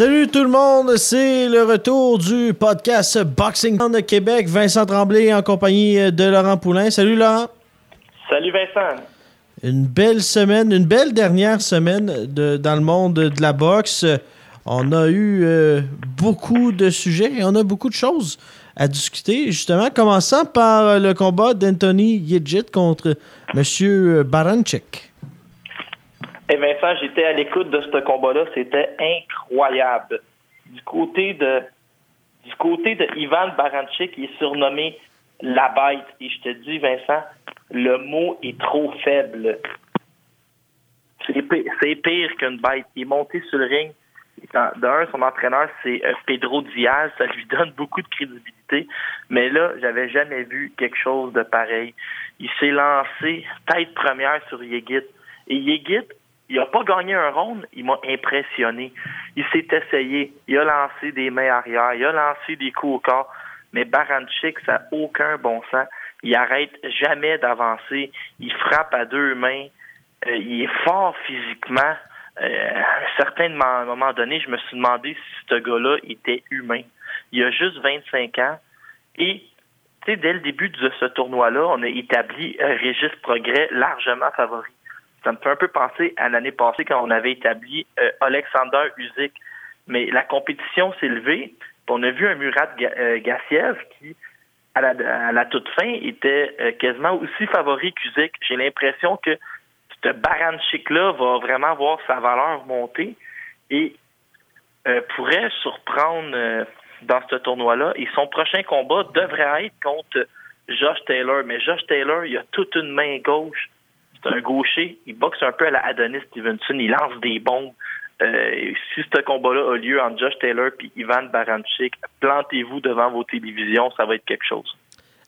Salut tout le monde, c'est le retour du podcast Boxing de Québec. Vincent Tremblay en compagnie de Laurent Poulain. Salut Laurent. Salut Vincent. Une belle semaine, une belle dernière semaine de- dans le monde de la boxe. On a eu euh, beaucoup de sujets et on a beaucoup de choses à discuter. Justement, commençant par le combat d'Anthony Yedjit contre M. Baranchik. Et Vincent, j'étais à l'écoute de ce combat-là, c'était incroyable. Du côté de du côté de Ivan Baranchik, il est surnommé la bête. Et je te dis, Vincent, le mot est trop faible. C'est pire, c'est pire qu'une bête. Il est monté sur le ring. D'un, son entraîneur, c'est euh, Pedro Diaz. Ça lui donne beaucoup de crédibilité. Mais là, j'avais jamais vu quelque chose de pareil. Il s'est lancé tête première sur Yegit. Et Yegit, il n'a pas gagné un round, il m'a impressionné. Il s'est essayé, il a lancé des mains arrière, il a lancé des coups au corps, mais Baranchik, ça n'a aucun bon sens. Il arrête jamais d'avancer, il frappe à deux mains, euh, il est fort physiquement. Euh, à un moment donné, je me suis demandé si ce gars-là était humain. Il a juste 25 ans et dès le début de ce tournoi-là, on a établi un Régis Progrès largement favori. Ça me fait un peu penser à l'année passée quand on avait établi euh, Alexander Usyk. Mais la compétition s'est levée. On a vu un Murat euh, Gassiev qui, à la, toute fin, était euh, quasiment aussi favori qu'Usyk. J'ai l'impression que ce Baranchik-là va vraiment voir sa valeur monter et pourrait surprendre dans ce tournoi-là. Et son prochain combat devrait être contre Josh Taylor. Mais Josh Taylor, il a toute une main gauche. C'est un gaucher. Il boxe un peu à la Adonis Stevenson. Il lance des bombes. Euh, si ce combat-là a lieu entre Josh Taylor et Ivan Baranchik, plantez-vous devant vos télévisions. Ça va être quelque chose.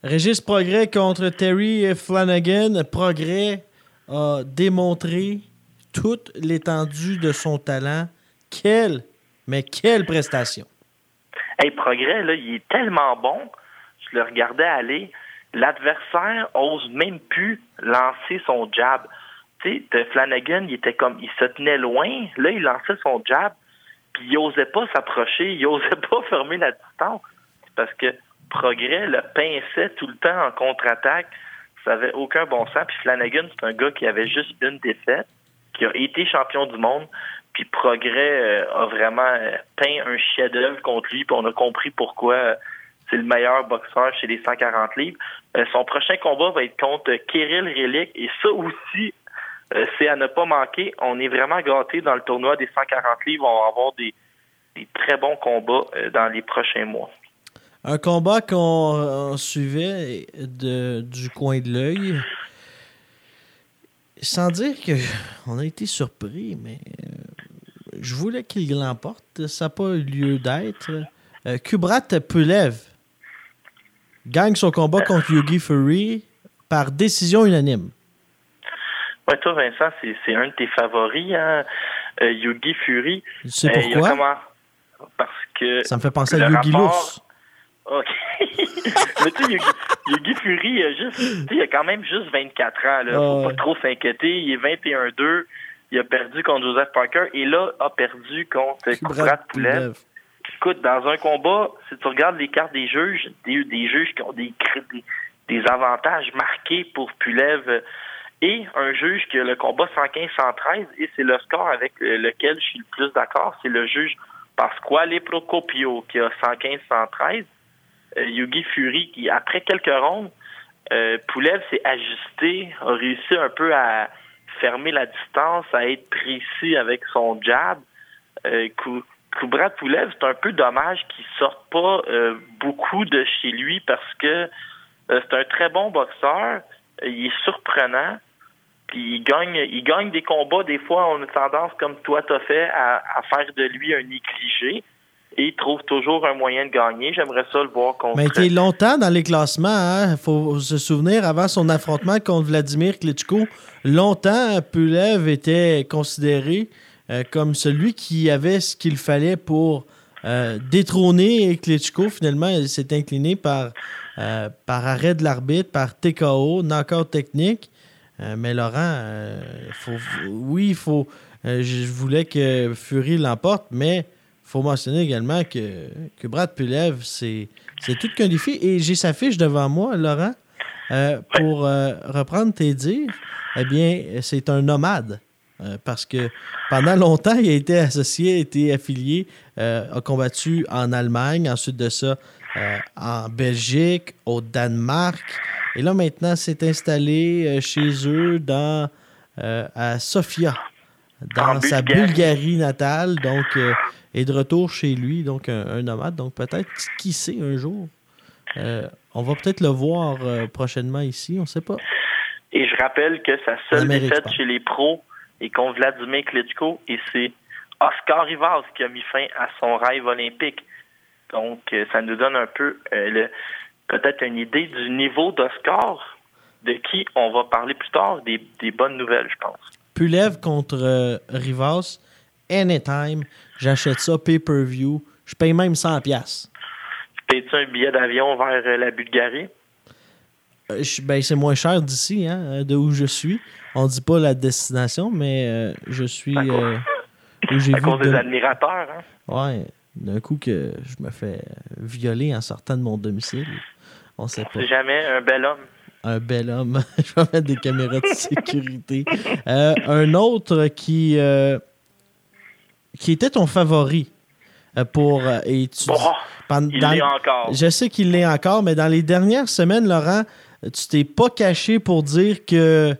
Régis Progrès contre Terry Flanagan. Progrès a démontré toute l'étendue de son talent. Quelle, mais quelle prestation! Hey, Progrès, là, il est tellement bon. Je le regardais aller. L'adversaire ose même plus lancer son jab. Tu sais, Flanagan, il était comme, il se tenait loin. Là, il lançait son jab, puis il osait pas s'approcher, il osait pas fermer la distance. Parce que Progrès le pinçait tout le temps en contre-attaque. Ça avait aucun bon sens. Puis Flanagan, c'est un gars qui avait juste une défaite, qui a été champion du monde. Puis Progrès euh, a vraiment euh, peint un chef-d'œuvre contre lui, puis on a compris pourquoi euh, c'est le meilleur boxeur chez les 140 livres. Euh, son prochain combat va être contre Kirill Relic, et ça aussi, euh, c'est à ne pas manquer. On est vraiment gâtés dans le tournoi des 140 livres. On va avoir des, très bons combats euh, dans les prochains mois. Un combat qu'on suivait du coin de l'œil. Sans dire que on a été surpris, mais je voulais qu'il l'emporte. Ça n'a pas eu lieu d'être. Kubrat Pulev gagne son combat contre Yugi Fury par décision unanime. Ouais, toi, Vincent, c'est, un de tes favoris, hein? Euh, Yugi Fury. Tu sais Euh, pourquoi? comment- Parce que Ça me fait penser à Yugi rapport- l'ours. OK. Mais tu sais, Yugi, Yugi Fury, il a, juste, il a quand même juste 24 ans. Là. Faut pas trop s'inquiéter. Il est 21-2. Il a perdu contre Joseph Parker et là, a perdu contre Pulev. Pulev. Écoute, dans un combat, si tu regardes les cartes des juges, des, des juges qui ont des, des, avantages marqués pour Pulev et un juge qui a le combat 115-113 et c'est le score avec euh, lequel je suis le plus d'accord, c'est le juge Pasquale Procopio qui a 115-113. Euh, Yugi Fury qui, après quelques rondes, euh, s'est ajusté, a réussi un peu à fermer la distance, à être précis avec son jab. Euh, cou- Kubrat Poulev, c'est un peu dommage qu'il sorte pas euh, beaucoup de chez lui parce que euh, c'est un très bon boxeur. Il est surprenant. Puis il gagne, il gagne des combats. Des fois, on a tendance, comme toi t'as fait, à, faire de lui un négligé. Et il trouve toujours un moyen de gagner. J'aimerais ça le voir contre. Mais il était longtemps dans les classements. Il hein. faut se souvenir, avant son affrontement contre Vladimir Klitschko, longtemps, Pulev était considéré euh, comme celui qui avait ce qu'il fallait pour euh, détrôner Klitschko. Finalement, il s'est incliné par, euh, arrêt de l'arbitre, par TKO, knockout technique. mais Laurent, oui, il faut. je voulais que Fury l'emporte, mais il faut mentionner également que, que Brad Pulev, c'est tout qu'un défi. Et j'ai sa fiche devant moi, Laurent. pour reprendre tes dires, eh bien, c'est un nomade. Euh, parce que pendant longtemps, il a été associé, a été affilié, euh, a combattu en Allemagne, ensuite de ça euh, en Belgique, au Danemark. Et là, maintenant, s'est installé chez eux dans, à Sofia, dans sa Bulgarie natale. Donc, est de retour chez lui, donc un, nomade. Donc, peut-être, qui sait, un jour, on va peut-être le voir prochainement ici, on ne sait pas. Et je rappelle que sa seule défaite chez les pros, et contre Vladimir Klitschko. Et c'est Oscar Rivas qui a mis fin à son rêve olympique. Donc, euh, ça nous donne un peu euh, peut-être une idée du niveau d'Oscar, de qui on va parler plus tard, des, bonnes nouvelles, je pense. Pulev contre euh, Rivas, anytime. J'achète ça pay-per-view. Je paye même 100$. Payes-tu un billet d'avion vers la Bulgarie? ben, c'est moins cher d'ici, hein, de où je suis. On dit pas la destination, mais euh, je suis. Euh, à cause des admirateurs, hein? Ouais. D'un coup que je me fais violer en sortant de mon domicile. On sait pas. Jamais un bel homme. Un bel homme. je vais mettre des caméras de sécurité. Euh, un autre qui, qui était ton favori pour étudier. Bon, il l'est encore. Je sais qu'il l'est encore, mais dans les dernières semaines, Laurent, tu t'es pas caché pour dire que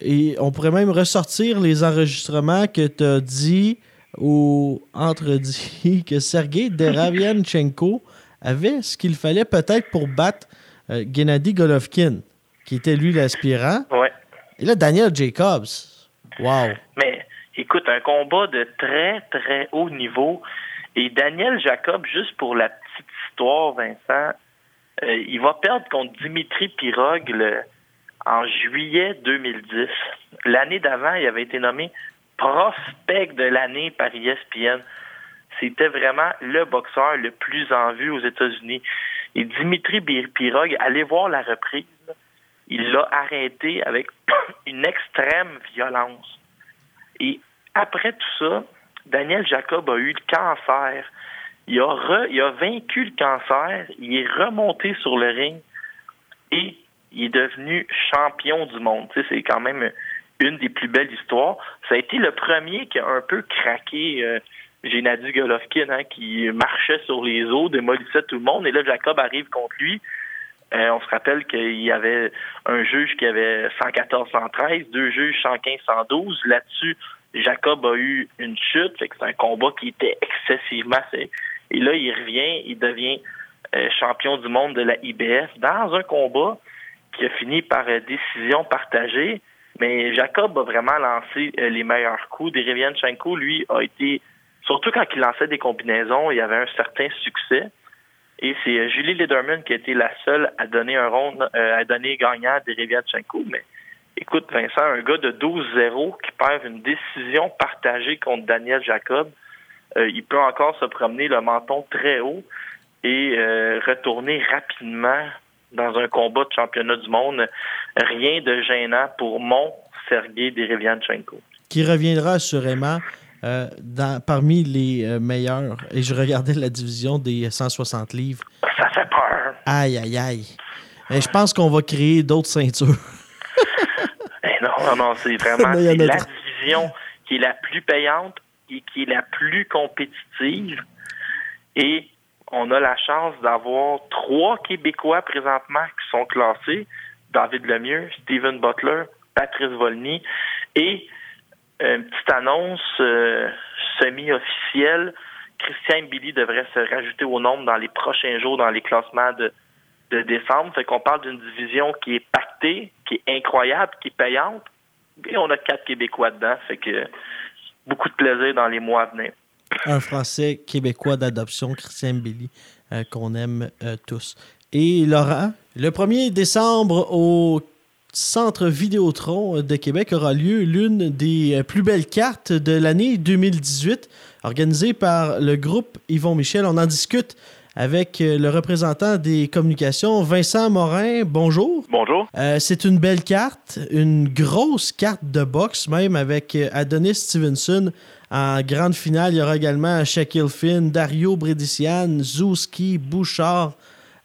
et on pourrait même ressortir les enregistrements que tu as dit ou entredit que Sergei Deravianchenko avait ce qu'il fallait peut-être pour battre euh, Gennady Golovkin, qui était lui l'aspirant. Ouais. Et là, Daniel Jacobs. Wow. Mais écoute, un combat de très, très haut niveau. Et Daniel Jacob, juste pour la petite histoire, Vincent, euh, il va perdre contre Dimitri Pirog le, en juillet 2010. L'année d'avant, il avait été nommé prospect de l'année par ESPN. C'était vraiment le boxeur le plus en vue aux États-Unis. Et Dimitri Pirog, allez voir la reprise, il l'a arrêté avec une extrême violence. Et après tout ça, Daniel Jacob a eu le cancer. Il a, il a vaincu le cancer, il est remonté sur le ring et il est devenu champion du monde. C'est quand même une des plus belles histoires. Ça a été le premier qui a un peu craqué euh, Gennady Golovkin, hein, qui marchait sur les eaux, démolissait tout le monde. Et là, Jacob arrive contre lui. Euh, on se rappelle qu'il y avait un juge qui avait 114-113, deux juges 115-112. Là-dessus, Jacob a eu une chute. C'est un combat qui était excessivement... Et là, il revient, il devient euh, champion du monde de la IBF dans un combat qui a fini par euh, décision partagée. Mais Jacob a vraiment lancé euh, les meilleurs coups. Derevianchenko, lui, a été, surtout quand il lançait des combinaisons, il avait un certain succès. Et c'est euh, Julie Lederman qui a été la seule à donner un rond, à donner gagnant à Derevianchenko. Mais écoute, Vincent, un gars de 12-0 qui perd une décision partagée contre Daniel Jacob, il peut encore se promener le menton très haut et retourner rapidement dans un combat de championnat du monde. Rien de gênant pour mon Sergei Derevianchenko. Qui reviendra assurément euh, dans, parmi les euh, meilleurs. Et je regardais la division des 160 livres. Ça fait peur. Aïe, aïe, aïe. Et je pense qu'on va créer d'autres ceintures. Eh non, non, non, c'est vraiment la division qui est la plus payante et qui est la plus compétitive. Et on a la chance d'avoir trois Québécois présentement qui sont classés. David Lemieux, Steven Butler, Patrice Volny et une petite annonce euh, semi-officielle Christian Billy devrait se rajouter au nombre dans les prochains jours dans les classements de, de décembre. Fait qu'on parle d'une division qui est pactée, qui est incroyable, qui est payante. Et on a quatre Québécois dedans. Fait que beaucoup de plaisir dans les mois à venir. Un Français québécois d'adoption, Christian Billy, euh, qu'on aime euh, tous. Et Laurent, le 1er décembre au Centre Vidéotron de Québec aura lieu l'une des plus belles cartes de l'année 2018, organisée par le groupe Yvon Michel. On en discute avec le représentant des communications, Vincent Morin. Bonjour. Bonjour. Euh, c'est une belle carte, une grosse carte de boxe, même avec Adonis Stevenson en grande finale. Il y aura également Shaquille Finn, Dario Bredician, Zouski, Bouchard,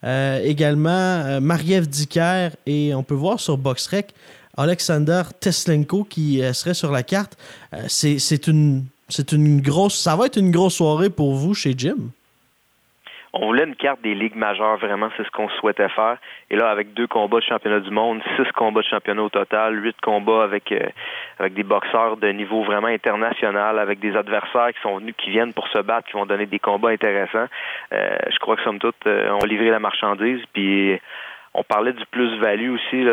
euh, également euh, Mariev Dicker et on peut voir sur BoxRec Alexander Teslenko qui euh, serait sur la carte. c'est une, grosse. Ça va être une grosse soirée pour vous chez Jim. On voulait une carte des ligues majeures, vraiment, c'est ce qu'on souhaitait faire. Et là, avec deux combats de championnat du monde, six combats de championnat au total, huit combats avec euh, avec des boxeurs de niveau vraiment international, avec des adversaires qui sont venus, qui viennent pour se battre, qui vont donner des combats intéressants. Euh, je crois que somme toute, euh, on va livrer la marchandise, puis on parlait du plus-value aussi.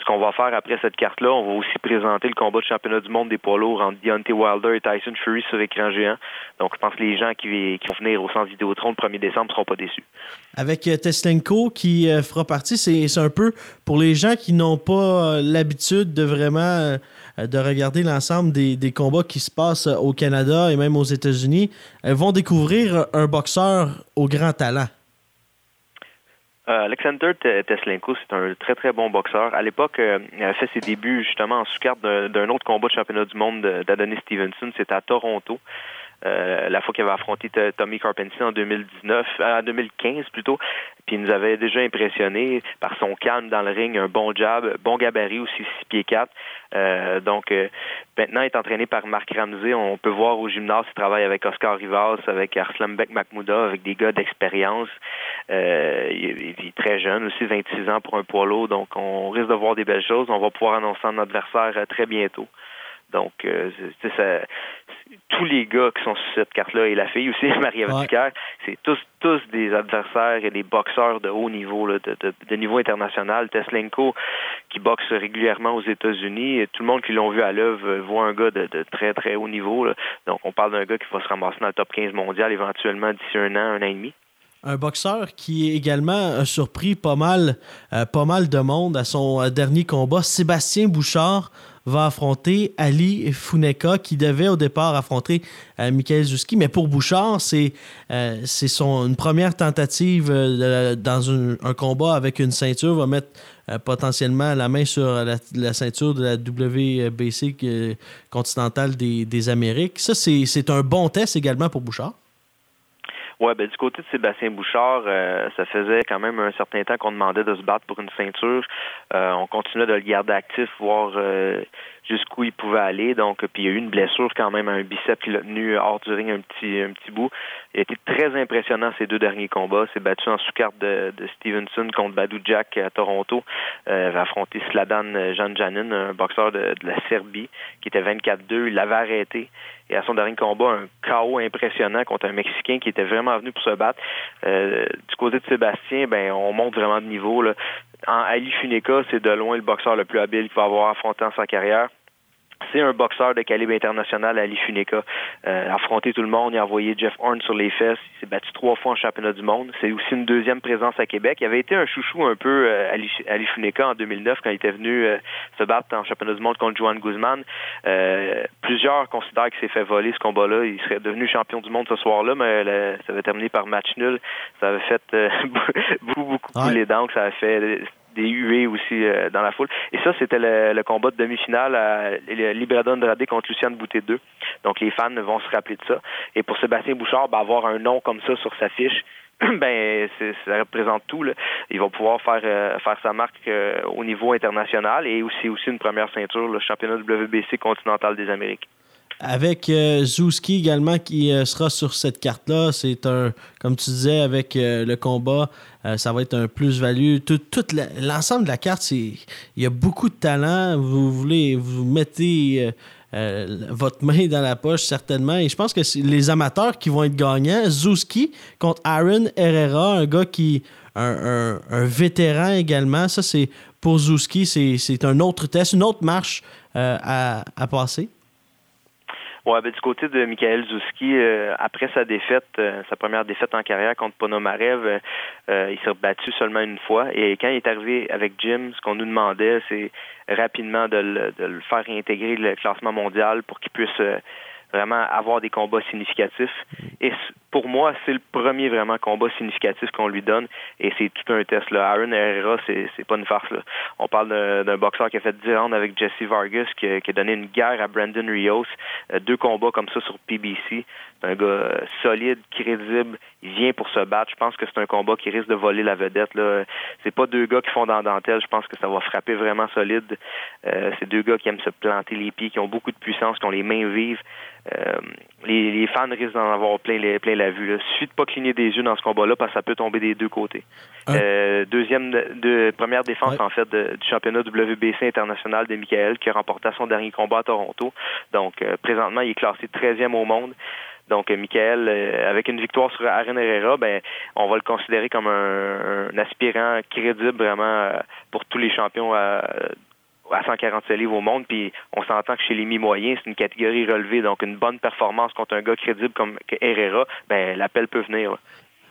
Ce qu'on va faire après cette carte-là, on va aussi présenter le combat de championnat du monde des poids lourds entre Deontay Wilder et Tyson Fury sur écran géant. Donc, je pense que les gens qui, vont venir au centre Vidéotron le 1er décembre ne seront pas déçus. Avec euh, Teslenko qui euh, fera partie, c'est un peu pour les gens qui n'ont pas euh, l'habitude de vraiment de regarder l'ensemble des, des, combats qui se passent au Canada et même aux États-Unis, vont découvrir un boxeur au grand talent. Euh, Alexander Teslenko, c'est un très très bon boxeur. À l'époque, euh, il a fait ses débuts justement en sous-carte d'un autre combat de championnat du monde d'Adonis Stevenson. C'était à Toronto. Euh, la fois qu'il avait affronté Tommy Carpentier en 2019, en 2015 plutôt, puis il nous avait déjà impressionné par son calme dans le ring, un bon jab, bon gabarit aussi 6 pieds 4. Euh, donc euh, maintenant il est entraîné par Marc Ramsey, on peut voir au gymnase il travaille avec Oscar Rivas, avec Arslanbek Mahmouda, avec des gars d'expérience. Euh, il, est très jeune aussi, 26 ans pour un poids lourd, donc on risque de voir des belles choses. On va pouvoir annoncer un adversaire très bientôt. Donc, euh, ça, tous les gars qui sont sur cette carte-là et la fille aussi, Marie ouais. c'est tous tous des adversaires et des boxeurs de haut niveau, de, de, niveau international. Teslenko, qui boxe régulièrement aux États-Unis, tout le monde qui l'ont vu à l'œuvre voit un gars de, très très haut niveau. Donc, on parle d'un gars qui va se ramasser dans le top 15 mondial éventuellement d'ici un an, un an et demi un boxeur qui également a surpris pas mal, euh, pas mal de monde à son euh, dernier combat. Sébastien Bouchard va affronter Ali Funeka, qui devait au départ affronter euh, Michael Zuski. Mais pour Bouchard, c'est euh, une première tentative euh, dans un, combat avec une ceinture. va mettre potentiellement la main sur la, ceinture de la WBC continentale des, des Amériques. Ça, c'est un bon test également pour Bouchard. Ouais, ben du côté de Sébastien Bouchard, euh, ça faisait quand même un certain temps qu'on demandait de se battre pour une ceinture. Euh, on continuait de le garder actif, voir euh, jusqu'où il pouvait aller. Donc, puis il y a eu une blessure quand même à un bicep qui l'a tenu hors du ring un petit un petit bout. Il a été très impressionnant ces deux derniers combats. S'est battu en sous-carte de, Stevenson contre Badou Jack à Toronto. Euh, va affronter Sladan Jan Janin, un boxeur de, de la Serbie, qui était 24-2. Il l'avait arrêté et à son dernier combat, un chaos impressionnant contre un Mexicain qui était vraiment venu pour se battre. Euh, du côté de Sébastien, ben on monte vraiment de niveau. Là. En Ali Funeka, c'est de loin le boxeur le plus habile qu'il va avoir affronté en sa carrière c'est un boxeur de calibre international, Ali Funeka. Euh, affronté tout le monde, il a envoyé Jeff Horn sur les fesses, il s'est battu trois fois en championnat du monde. C'est aussi une deuxième présence à Québec. Il avait été un chouchou un peu euh, Ali, Ali Funeka en 2009 quand il était venu euh, se battre en championnat du monde contre Joan Guzman. Euh, plusieurs considèrent qu'il s'est fait voler ce combat-là. Il serait devenu champion du monde ce soir-là, mais ça avait terminé par match nul. Ça avait fait beaucoup, beaucoup ouais. les dents. Ça avait fait des huées aussi euh, dans la foule. Et ça, c'était le, combat de demi-finale à Libradon Andrade contre Luciane Boutet 2. Donc les fans vont se rappeler de ça. Et pour Sébastien Bouchard, ben, avoir un nom comme ça sur sa fiche, ben ça représente tout. Là. Il va pouvoir faire euh, faire sa marque euh, au niveau international et aussi aussi une première ceinture, le championnat WBC continental des Amériques. Avec euh, Zouski également qui euh, sera sur cette carte-là, c'est un, comme tu disais, avec euh, le combat, ça va être un plus-value. Tout, l'ensemble de la carte, il y a beaucoup de talent. Vous voulez, vous mettez votre main dans la poche, certainement. Et je pense que c'est les amateurs qui vont être gagnants. Zouski contre Aaron Herrera, un gars qui. Un, vétéran également. Ça, c'est pour Zouski, c'est un autre test, une autre marche à, à passer. Ouais, ben, du côté de Michael Zouski, euh, après sa défaite, euh, sa première défaite en carrière contre Ponomarev, euh, il s'est rebattu seulement une fois. Et quand il est arrivé avec Jim, ce qu'on nous demandait, c'est rapidement de le, de le, faire réintégrer le classement mondial pour qu'il puisse vraiment avoir des combats significatifs. Et pour moi, c'est le premier vraiment combat significatif qu'on lui donne. Et c'est tout un test. Là. Aaron Herrera, c'est, pas une farce. Là. On parle d'un, boxeur qui a fait 10 rounds avec Jesse Vargas, qui, qui, a donné une guerre à Brandon Rios. Euh, deux combats comme ça sur PBC. C'est un gars euh, solide, crédible. Il vient pour se battre. Je pense que c'est un combat qui risque de voler la vedette. Là. C'est pas deux gars qui font dans dentelle. Je pense que ça va frapper vraiment solide. Euh, c'est deux gars qui aiment se planter les pieds, qui ont beaucoup de puissance, qui ont les mains vives. Euh, les, fans risquent d'en avoir plein, plein la vue. Il suffit de pas cligner des yeux dans ce combat-là parce que ça peut tomber des deux côtés. Euh, deuxième, de, première défense en fait du championnat WBC international de Michael qui a remporté son dernier combat à Toronto. Donc euh, présentement, il est classé 13e au monde. Donc, Michael, avec une victoire sur Aaron Herrera, ben, on va le considérer comme un, aspirant crédible vraiment pour tous les champions à 147 livres au monde, puis on s'entend que chez les mi-moyens, c'est une catégorie relevée, donc une bonne performance contre un gars crédible comme Herrera, ben l'appel peut venir.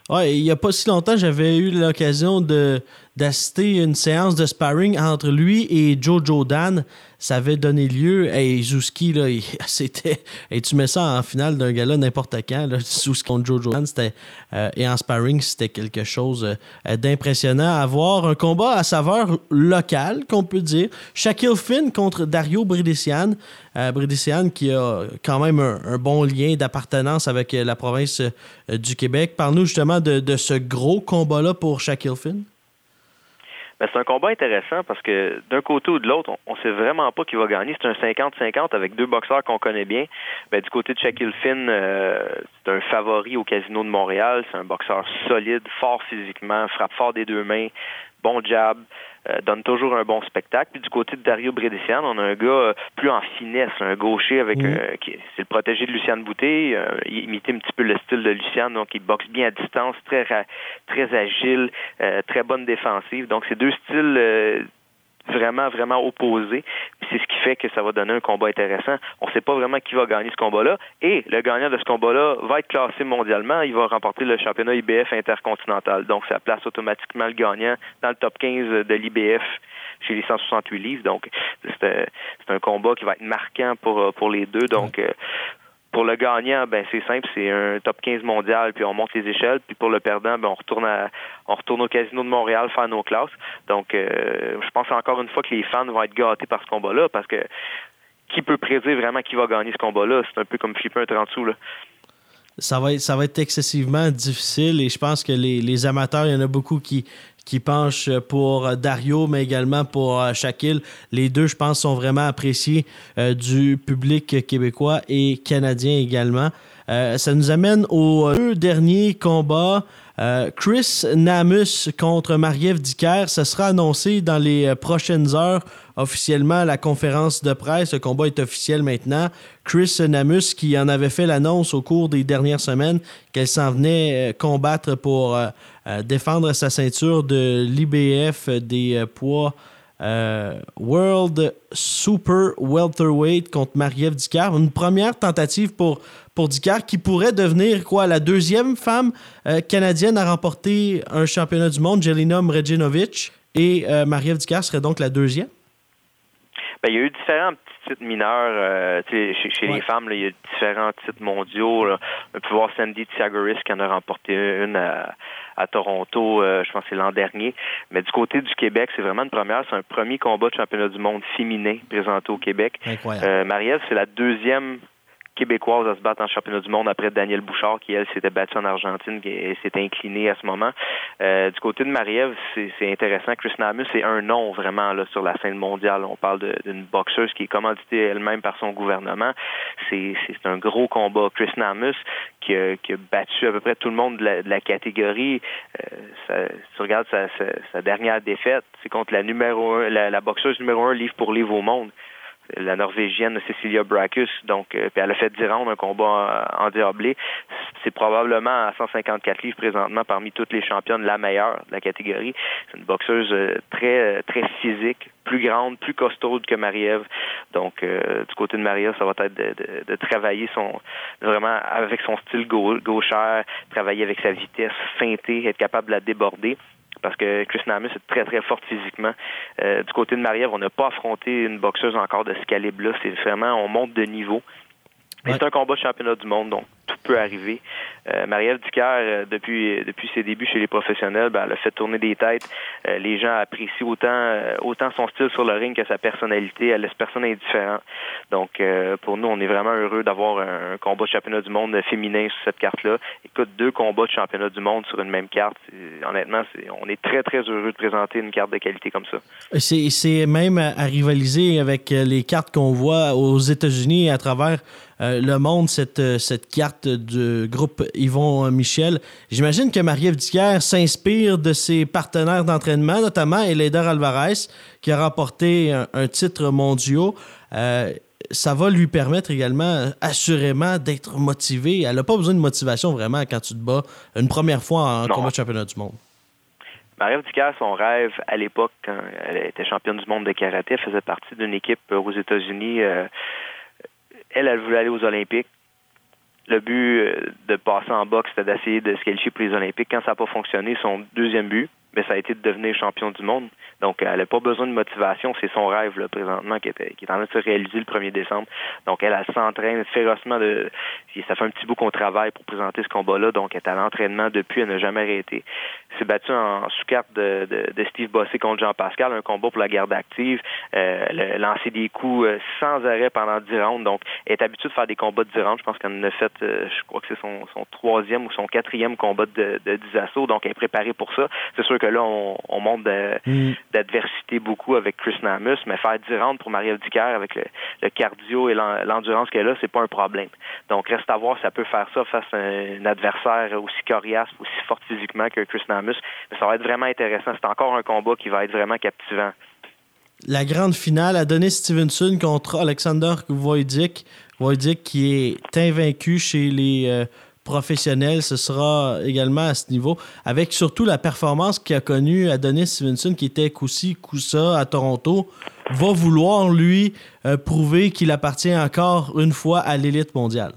Ouais, il n'y a pas si longtemps, j'avais eu l'occasion de d'assister une séance de sparring entre lui et Joe Jordan ça avait donné lieu. Hey, Zouski, là, c'était. Et tu mets ça en finale d'un gala n'importe quand, là, Zouski contre Joe Jordan, c'était. Euh, et en sparring, c'était quelque chose euh, d'impressionnant à voir. Un combat à saveur locale, qu'on peut dire. Shaquille Finn contre Dario Bridician. Euh, qui a quand même un, bon lien d'appartenance avec la province du Québec. Parle-nous justement de, de ce gros combat-là pour Shaquille Finn. Ben, c'est un combat intéressant parce que d'un côté ou de l'autre, on ne sait vraiment pas qui va gagner. C'est un 50-50 avec deux boxeurs qu'on connaît bien. Ben, du côté de Shaquille Finn, euh, c'est un favori au Casino de Montréal. C'est un boxeur solide, fort physiquement, frappe fort des deux mains, bon jab. Euh, donne toujours un bon spectacle. Puis du côté de Dario Bredesian, on a un gars euh, plus en finesse, un gaucher avec euh, qui c'est le protégé de Luciane Boutet. il imitait un petit peu le style de Luciane, donc il boxe bien à distance, très très agile, très bonne défensive. Donc c'est deux styles vraiment, vraiment opposé. c'est ce qui fait que ça va donner un combat intéressant. On ne sait pas vraiment qui va gagner ce combat-là. Et le gagnant de ce combat-là va être classé mondialement. Il va remporter le championnat IBF intercontinental. Donc, ça place automatiquement le gagnant dans le top 15 de l'IBF chez les 168 livres. Donc, c'est un combat qui va être marquant pour, pour les deux. Donc, pour le gagnant, ben c'est simple, c'est un top 15 mondial, puis on monte les échelles. Puis pour le perdant, ben on retourne on retourne au casino de Montréal faire nos classes. Donc, euh, je pense encore une fois que les fans vont être gâtés par ce combat-là, parce que qui peut prédire vraiment qui va gagner ce combat-là? C'est un peu comme flipper un 30 sous là. Ça va, être, ça va être excessivement difficile et je pense que les amateurs, il y en a beaucoup qui, qui penche pour Dario, mais également pour euh, Shaquille. Les deux, je pense, sont vraiment appréciés euh, du public québécois et canadien également. Euh, ça nous amène aux deux derniers combats. Chris Namus contre Marie-Ève Dicker, ça sera annoncé dans les prochaines heures officiellement la conférence de presse. Le combat est officiel maintenant. Chris Namus qui en avait fait l'annonce au cours des dernières semaines qu'elle s'en venait combattre pour euh, défendre sa ceinture de l'IBF des euh, poids euh, World Super Welterweight contre Marie-Ève Une première tentative pour, pour qui pourrait devenir quoi la deuxième femme canadienne à remporter un championnat du monde, Jelena Mrejinovic. Et Marie-Ève serait donc la deuxième? Ben, il y a eu différents petits titres mineurs. chez, chez les femmes, il y a différents titres mondiaux. On peut voir Sandy Tiagoris qui en a remporté une à, à Toronto, euh, je pense que c'est l'an dernier. Mais du côté du Québec, c'est vraiment une première. C'est un premier combat de championnat du monde féminin présenté au Québec. Euh, Marielle, c'est la deuxième québécoise à se battre en championnat du monde après Daniel Bouchard, qui, elle, s'était battue en Argentine et s'était inclinée à ce moment. Euh, du côté de Marie-Ève, c'est intéressant. Chris Namus, c'est un nom vraiment là, sur la scène mondiale. On parle d'une boxeuse qui est commanditée elle-même par son gouvernement. C'est un gros combat. Chris Namus, qui a, qui a, battu à peu près tout le monde de la, catégorie. Euh, ça, tu regardes sa, dernière défaite, c'est contre la numéro un, la boxeuse numéro un livre pour livre au monde. La Norvégienne Cecilia Brackus. Donc, euh, puis elle a fait 10 rounds, un combat en, diablé. C'est probablement à 154 livres présentement parmi toutes les championnes la meilleure de la catégorie. C'est une boxeuse euh, très très physique, plus grande, plus costaude que Marie-Ève. Donc, du côté de Marie-Ève, ça va être de, de, travailler son vraiment avec son style gauchère, travailler avec sa vitesse, feinter, être capable de la déborder parce que Chris Namus est très, très forte physiquement. Euh, du côté de Marie-Ève, on n'a pas affronté une boxeuse encore de ce calibre-là. C'est vraiment, on monte de niveau. C'est un combat de championnat du monde, donc arriver. Euh, Marie-Ève euh, depuis, depuis ses débuts chez les professionnels, ben, elle a fait tourner des têtes. Euh, les gens apprécient autant, euh, autant son style sur le ring que sa personnalité. Elle laisse personne indifférent. Donc, pour nous, on est vraiment heureux d'avoir un, combat de championnat du monde féminin sur cette carte-là. Écoute, deux combats de championnat du monde sur une même carte. Honnêtement, on est très, très heureux de présenter une carte de qualité comme ça. C'est même à rivaliser avec les cartes qu'on voit aux États-Unis à travers le monde, cette, cette carte du groupe Yvon Michel. J'imagine que Marie-Ève s'inspire de ses partenaires d'entraînement, notamment Eleder Alvarez, qui a remporté un, titre mondial. Euh, ça va lui permettre également, assurément, d'être motivée. Elle n'a pas besoin de motivation vraiment quand tu te bats une première fois en combat de championnat du monde. Marie-Ève son rêve à l'époque, quand elle était championne du monde de karaté, elle faisait partie d'une équipe aux États-Unis. Euh, elle, elle voulait aller aux Olympiques le but euh, de passer en boxe, c'était d'essayer de se qualifier pour les Olympiques. Quand ça n'a pas fonctionné, son deuxième but, mais ça a été de devenir champion du monde. Donc, elle n'a pas besoin de motivation. C'est son rêve, là, présentement, qui, était, qui est en train de se réaliser le 1er décembre. Donc, elle, elle s'entraîne férocement. De, ça fait un petit bout qu'on travaille pour présenter ce combat-là. Donc, elle est à l'entraînement depuis. Elle n'a jamais arrêté. s'est battue en sous-carte de, de, Steve Bossé contre Jean Pascal, un combat pour la garde active. Euh, lancer des coups euh, sans arrêt pendant 10 rounds. Donc, elle est habituée de faire des combats de 10 rounds. Je pense qu'elle en a fait, euh, je crois que c'est son, son troisième ou son quatrième combat de, de 10 assauts. Donc, elle est préparée pour ça. C'est sûr que là, on, on monte mm. d'adversité beaucoup avec Chris Namus, mais faire 10 rounds pour Marie-Ève avec le, cardio et l'endurance qu'elle a, c'est pas un problème. Donc, reste à voir si ça peut faire ça face à un, adversaire aussi coriace, aussi fort physiquement que Chris Namus. Mais ça va être vraiment intéressant. C'est encore un combat qui va être vraiment captivant. La grande finale a donné Stevenson contre Alexander Wojcik. Wojcik qui est invaincu chez les euh, professionnel, ce sera également à ce niveau, avec surtout la performance qu'il a connue Adonis Stevenson, qui était coup-ci, à Toronto, va vouloir, lui, euh, prouver qu'il appartient encore une fois à l'élite mondiale.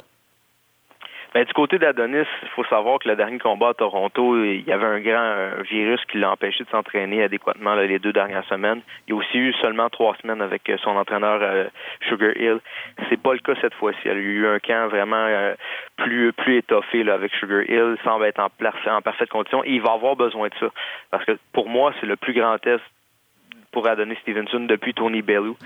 Ben, du côté d'Adonis, il faut savoir que le dernier combat à Toronto, il y avait un grand virus qui l'a empêché de s'entraîner adéquatement les deux dernières semaines. Il a aussi eu seulement trois semaines avec euh, son entraîneur euh, Sugar Hill. C'est pas le cas cette fois-ci. Il a eu un camp vraiment euh, plus plus étoffé là, avec Sugar Hill, il semble être en, en parfaite condition et il va avoir besoin de ça. Parce que pour moi, c'est le plus grand test pour Adonis Stevenson depuis Tony Bellew.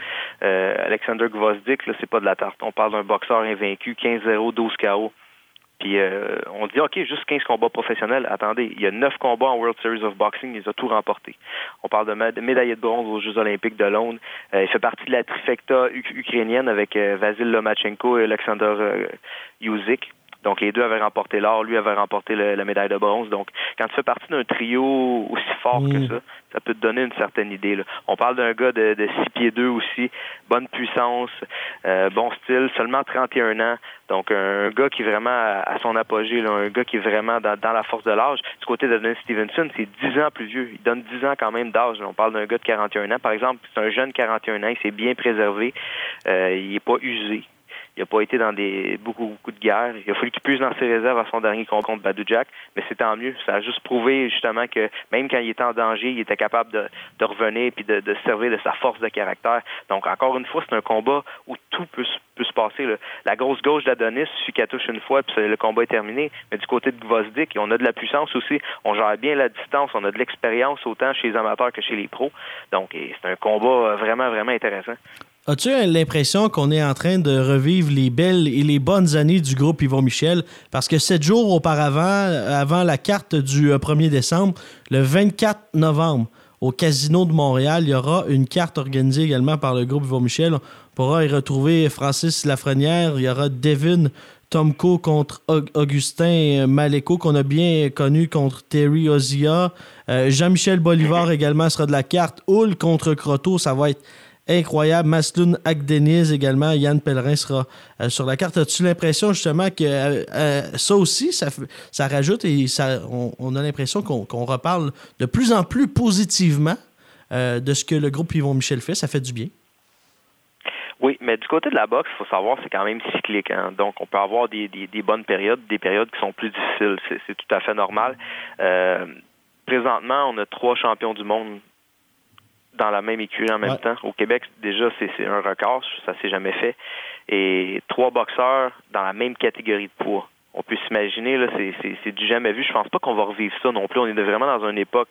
Alexander Gvozdik, là, c'est pas de la tarte. On parle d'un boxeur invaincu, 15-0, 12 KO. Puis euh, on dit, OK, juste 15 combats professionnels. Attendez, il y a 9 combats en World Series of Boxing, il les a tout remportés. On parle de, médaillé de bronze aux Jeux olympiques de Londres. Euh, il fait partie de la trifecta ukrainienne avec euh, Vasil Lomachenko et Alexander Yuzik. Donc, les deux avaient remporté l'or, lui avait remporté la médaille de bronze. Donc, quand tu fais partie d'un trio aussi fort que ça, ça peut te donner une certaine idée. On parle d'un gars de, de 6 pieds 2 aussi, bonne puissance, euh, bon style, seulement 31 ans. Donc, un gars qui est vraiment à, son apogée, un gars qui est vraiment dans, la force de l'âge. Du côté de Dennis Stevenson, c'est 10 ans plus vieux. Il donne 10 ans quand même d'âge. On parle d'un gars de 41 ans. Par exemple, c'est un jeune 41 ans, il s'est bien préservé. Euh, il n'est pas usé. Il n'a pas été dans des beaucoup, beaucoup de guerres. Il a fallu qu'il puisse dans ses réserves à son dernier combat contre Badou Jack, mais c'est tant mieux. Ça a juste prouvé justement que même quand il était en danger, il était capable de, revenir puis de, de servir de sa force de caractère. Donc encore une fois, c'est un combat où tout peut, peut se passer. La grosse gauche d'Adonis suffit qu'elle touche une fois puis le combat est terminé. Mais du côté de Gvozdik, on a de la puissance aussi. On gère bien la distance, on a de l'expérience autant chez les amateurs que chez les pros. Donc c'est un combat vraiment, vraiment intéressant. As-tu l'impression qu'on est en train de revivre les belles et les bonnes années du groupe Yvon Michel? Parce que sept jours auparavant, avant la carte du 1er euh, décembre, le 24 novembre, au Casino de Montréal, il y aura une carte organisée également par le groupe Yvon Michel. On pourra y retrouver Francis Lafrenière, il y aura Devin Tomko contre Augustin Maléco, qu'on a bien connu contre Terry Ozia. Euh, Jean-Michel Bolivar également sera de la carte. Hull contre Croteau, ça va être incroyable. Masloun Akdeniz également. Yann Pellerin sera euh, sur la carte. As-tu l'impression justement que euh, ça aussi, ça, rajoute et on, a l'impression qu'on reparle de plus en plus positivement de ce que le groupe Yvon Michel fait? Ça fait du bien. Oui, mais du côté de la boxe, il faut savoir c'est quand même cyclique. Hein. Donc, on peut avoir des, bonnes périodes, des périodes qui sont plus difficiles. C'est tout à fait normal. Euh, présentement, on a trois champions du monde dans la même écurie en même temps. Au Québec, déjà, c'est un record. Ça s'est jamais fait. Et trois boxeurs dans la même catégorie de poids. On peut s'imaginer, là, c'est du jamais vu. Je pense pas qu'on va revivre ça non plus. On est vraiment dans une époque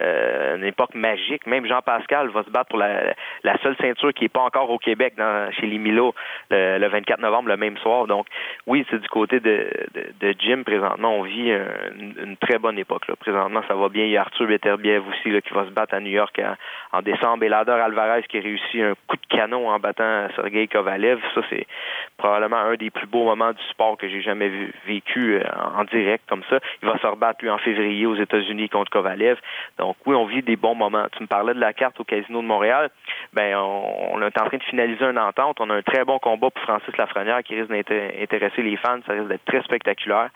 euh, une époque magique. Même Jean Pascal va se battre pour la, la seule ceinture qui n'est pas encore au Québec dans, chez les Milo le, 24 novembre, le même soir. Donc, oui, c'est du côté de, de, de, Jim présentement. On vit une, très bonne époque. Là. Présentement, ça va bien. Il y a Arthur Beterbiev aussi là, qui va se battre à New York en, décembre. Et Lader Alvarez qui a réussi un coup de canon en battant Sergei Kovalev. Ça, c'est probablement un des plus beaux moments du sport que j'ai jamais vécu euh, en, direct comme ça. Il va se rebattre, lui, en février aux États-Unis contre Kovalev. Oui, on vit des bons moments. Tu me parlais de la carte au Casino de Montréal. Ben, on, est en train de finaliser une entente. On a un très bon combat pour Francis Lafrenière qui risque d'intéresser les fans. Ça risque d'être très spectaculaire.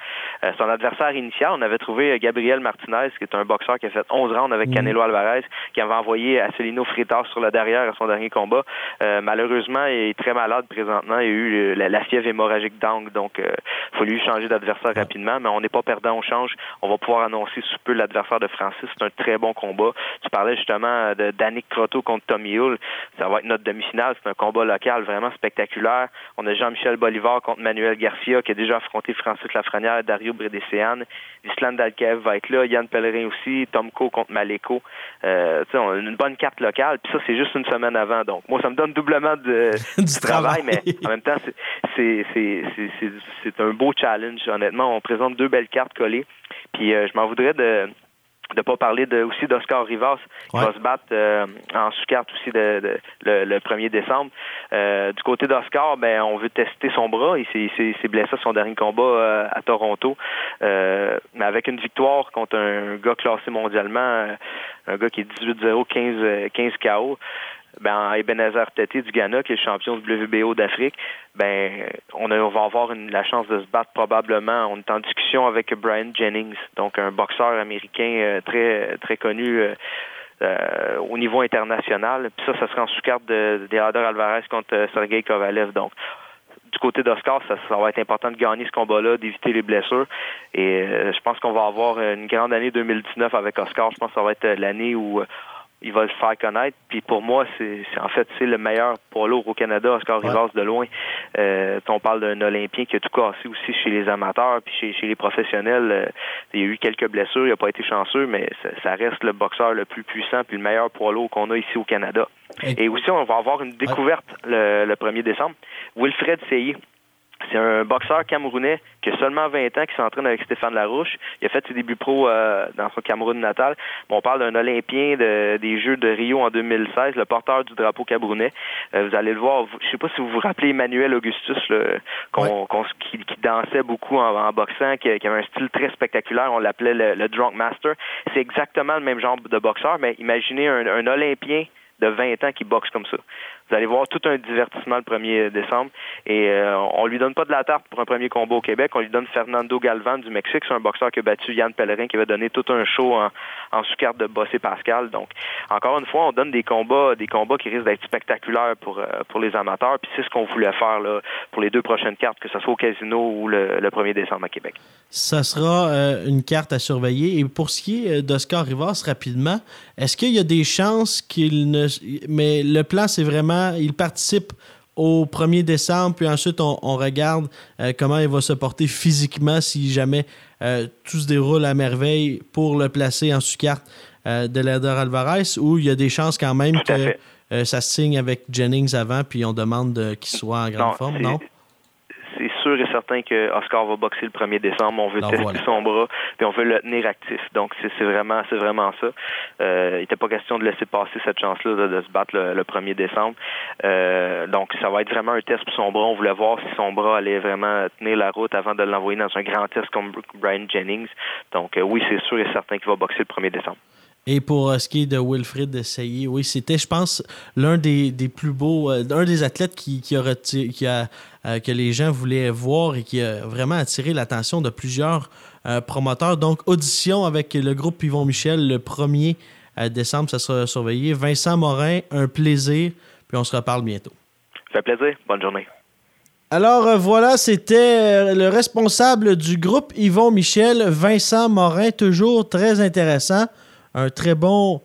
Euh, son adversaire initial, on avait trouvé euh, Gabriel Martinez, qui est un boxeur qui a fait 11 rounds avec mhm. Canelo Alvarez, qui avait envoyé Acelino Fritas sur le derrière à son dernier combat. Euh, malheureusement, il est très malade présentement. Il a eu la, fièvre hémorragique d'angle, donc il faut lui changer d'adversaire rapidement. Mais on n'est pas perdant au change. On va pouvoir annoncer sous peu l'adversaire de Francis. C'est un très bon combat. Tu parlais justement de Danick Crotto contre Tommy Hull. Ça va être notre demi-finale. C'est un combat local vraiment spectaculaire. On a Jean-Michel Bolivar contre Manuel Garcia qui a déjà affronté Francis Lafrenière, Dario Bredesian. Island Dalkev va être là. Yann Pellerin aussi. Tomko contre Maleko. Euh, on a une bonne carte locale. Puis ça, c'est juste une semaine avant. Donc, moi, ça me donne doublement de, du travail, mais en même temps, c'est un beau challenge. Honnêtement, on présente deux belles cartes collées. Puis euh, je m'en voudrais de de pas parler de, aussi d'Oscar Rivas qui va se battre euh, en sous-carte aussi de, le, 1er décembre. Euh, du côté d'Oscar, ben on veut tester son bras. Il s'est blessé à son dernier combat euh, à Toronto. mais avec une victoire contre un gars classé mondialement, un gars qui est 18-0, 15, 15 KO ben, Ebenezer Tete du Ghana, qui est champion du WBO d'Afrique, ben, on, va avoir la chance de se battre probablement. On est en discussion avec Brian Jennings, donc un boxeur américain euh, très, très connu. Euh, euh, au niveau international. Puis ça, ça sera en sous-carte de, de Alvarez contre Sergei Kovalev. Donc, du côté d'Oscar, ça, ça, va être important de gagner ce combat-là, d'éviter les blessures. Et je pense qu'on va avoir une grande année 2019 avec Oscar. Je pense que ça va être l'année où il va le faire connaître. Puis pour moi, c'est en fait c'est le meilleur poids lourd au Canada, Oscar Rivas de loin. Euh, on parle d'un Olympien qui a tout cassé aussi chez les amateurs, puis chez, chez les professionnels. Euh, il y a eu quelques blessures, il n'a pas été chanceux, mais ça, reste le boxeur le plus puissant puis le meilleur poids lourd qu'on a ici au Canada. Et, aussi, on va avoir une découverte le, le 1er décembre. Wilfred Seyé. C'est un boxeur camerounais qui a seulement 20 ans, qui s'entraîne avec Stéphane Larouche. Il a fait ses débuts pro euh, dans son Cameroun natal. on parle d'un Olympien des Jeux de Rio en 2016, le porteur du drapeau camerounais. Euh, vous allez le voir. Je sais pas si vous vous rappelez Emmanuel Augustus, qui, dansait beaucoup en, boxant, qui, avait un style très spectaculaire. On l'appelait le, Drunk Master. C'est exactement le même genre de boxeur, mais imaginez un, un Olympien de 20 ans qui boxe comme ça. Vous allez voir tout un divertissement le 1er décembre. Et euh, on lui donne pas de la tarte pour un premier combat au Québec. On lui donne Fernando Galvan du Mexique. C'est un boxeur qui a battu Yann Pellerin, qui va donner tout un show en, sous-carte de Bossé Pascal. Donc, encore une fois, on donne des combats, des combats qui risquent d'être spectaculaires pour, euh, pour les amateurs. Puis c'est ce qu'on voulait faire là, pour les deux prochaines cartes, que ce soit au casino ou le, 1er décembre à Québec. Ça sera euh, une carte à surveiller. Et pour ce qui est d'Oscar Rivas, rapidement, est-ce qu'il y a des chances qu'il ne. Mais le plan, c'est vraiment il participe au 1er décembre, puis ensuite on, regarde euh, comment il va se porter physiquement si jamais euh, tout se déroule à merveille pour le placer en sous-carte euh, de l'Eder Alvarez, ou il y a des chances quand même que ça se signe avec Jennings avant, puis on demande qu'il soit en grande forme, non? C'est sûr et certain que Oscar va boxer le 1er décembre. On veut tester son bras, puis on veut le tenir actif. Donc c'est vraiment, c'est vraiment ça. Euh, il n'était pas question de laisser passer cette chance-là de, se battre le, 1er décembre. Euh, donc ça va être vraiment un test pour son bras. On voulait voir si son bras allait vraiment tenir la route avant de l'envoyer dans un grand test comme Brian Jennings. Donc euh, oui, c'est sûr et certain qu'il va boxer le 1er décembre. Et pour ce qui est de Wilfrid Sailly, oui, c'était, je pense, l'un des, des, plus beaux, un des athlètes qui, qui, a, qui a que les gens voulaient voir et qui a vraiment attiré l'attention de plusieurs promoteurs. Donc, audition avec le groupe Yvon Michel le 1er décembre, ça sera surveillé. Vincent Morin, un plaisir, puis on se reparle bientôt. Ça fait plaisir. Bonne journée. Alors euh, voilà, c'était euh, le responsable du groupe Yvon Michel, Vincent Morin, toujours très intéressant, un très bon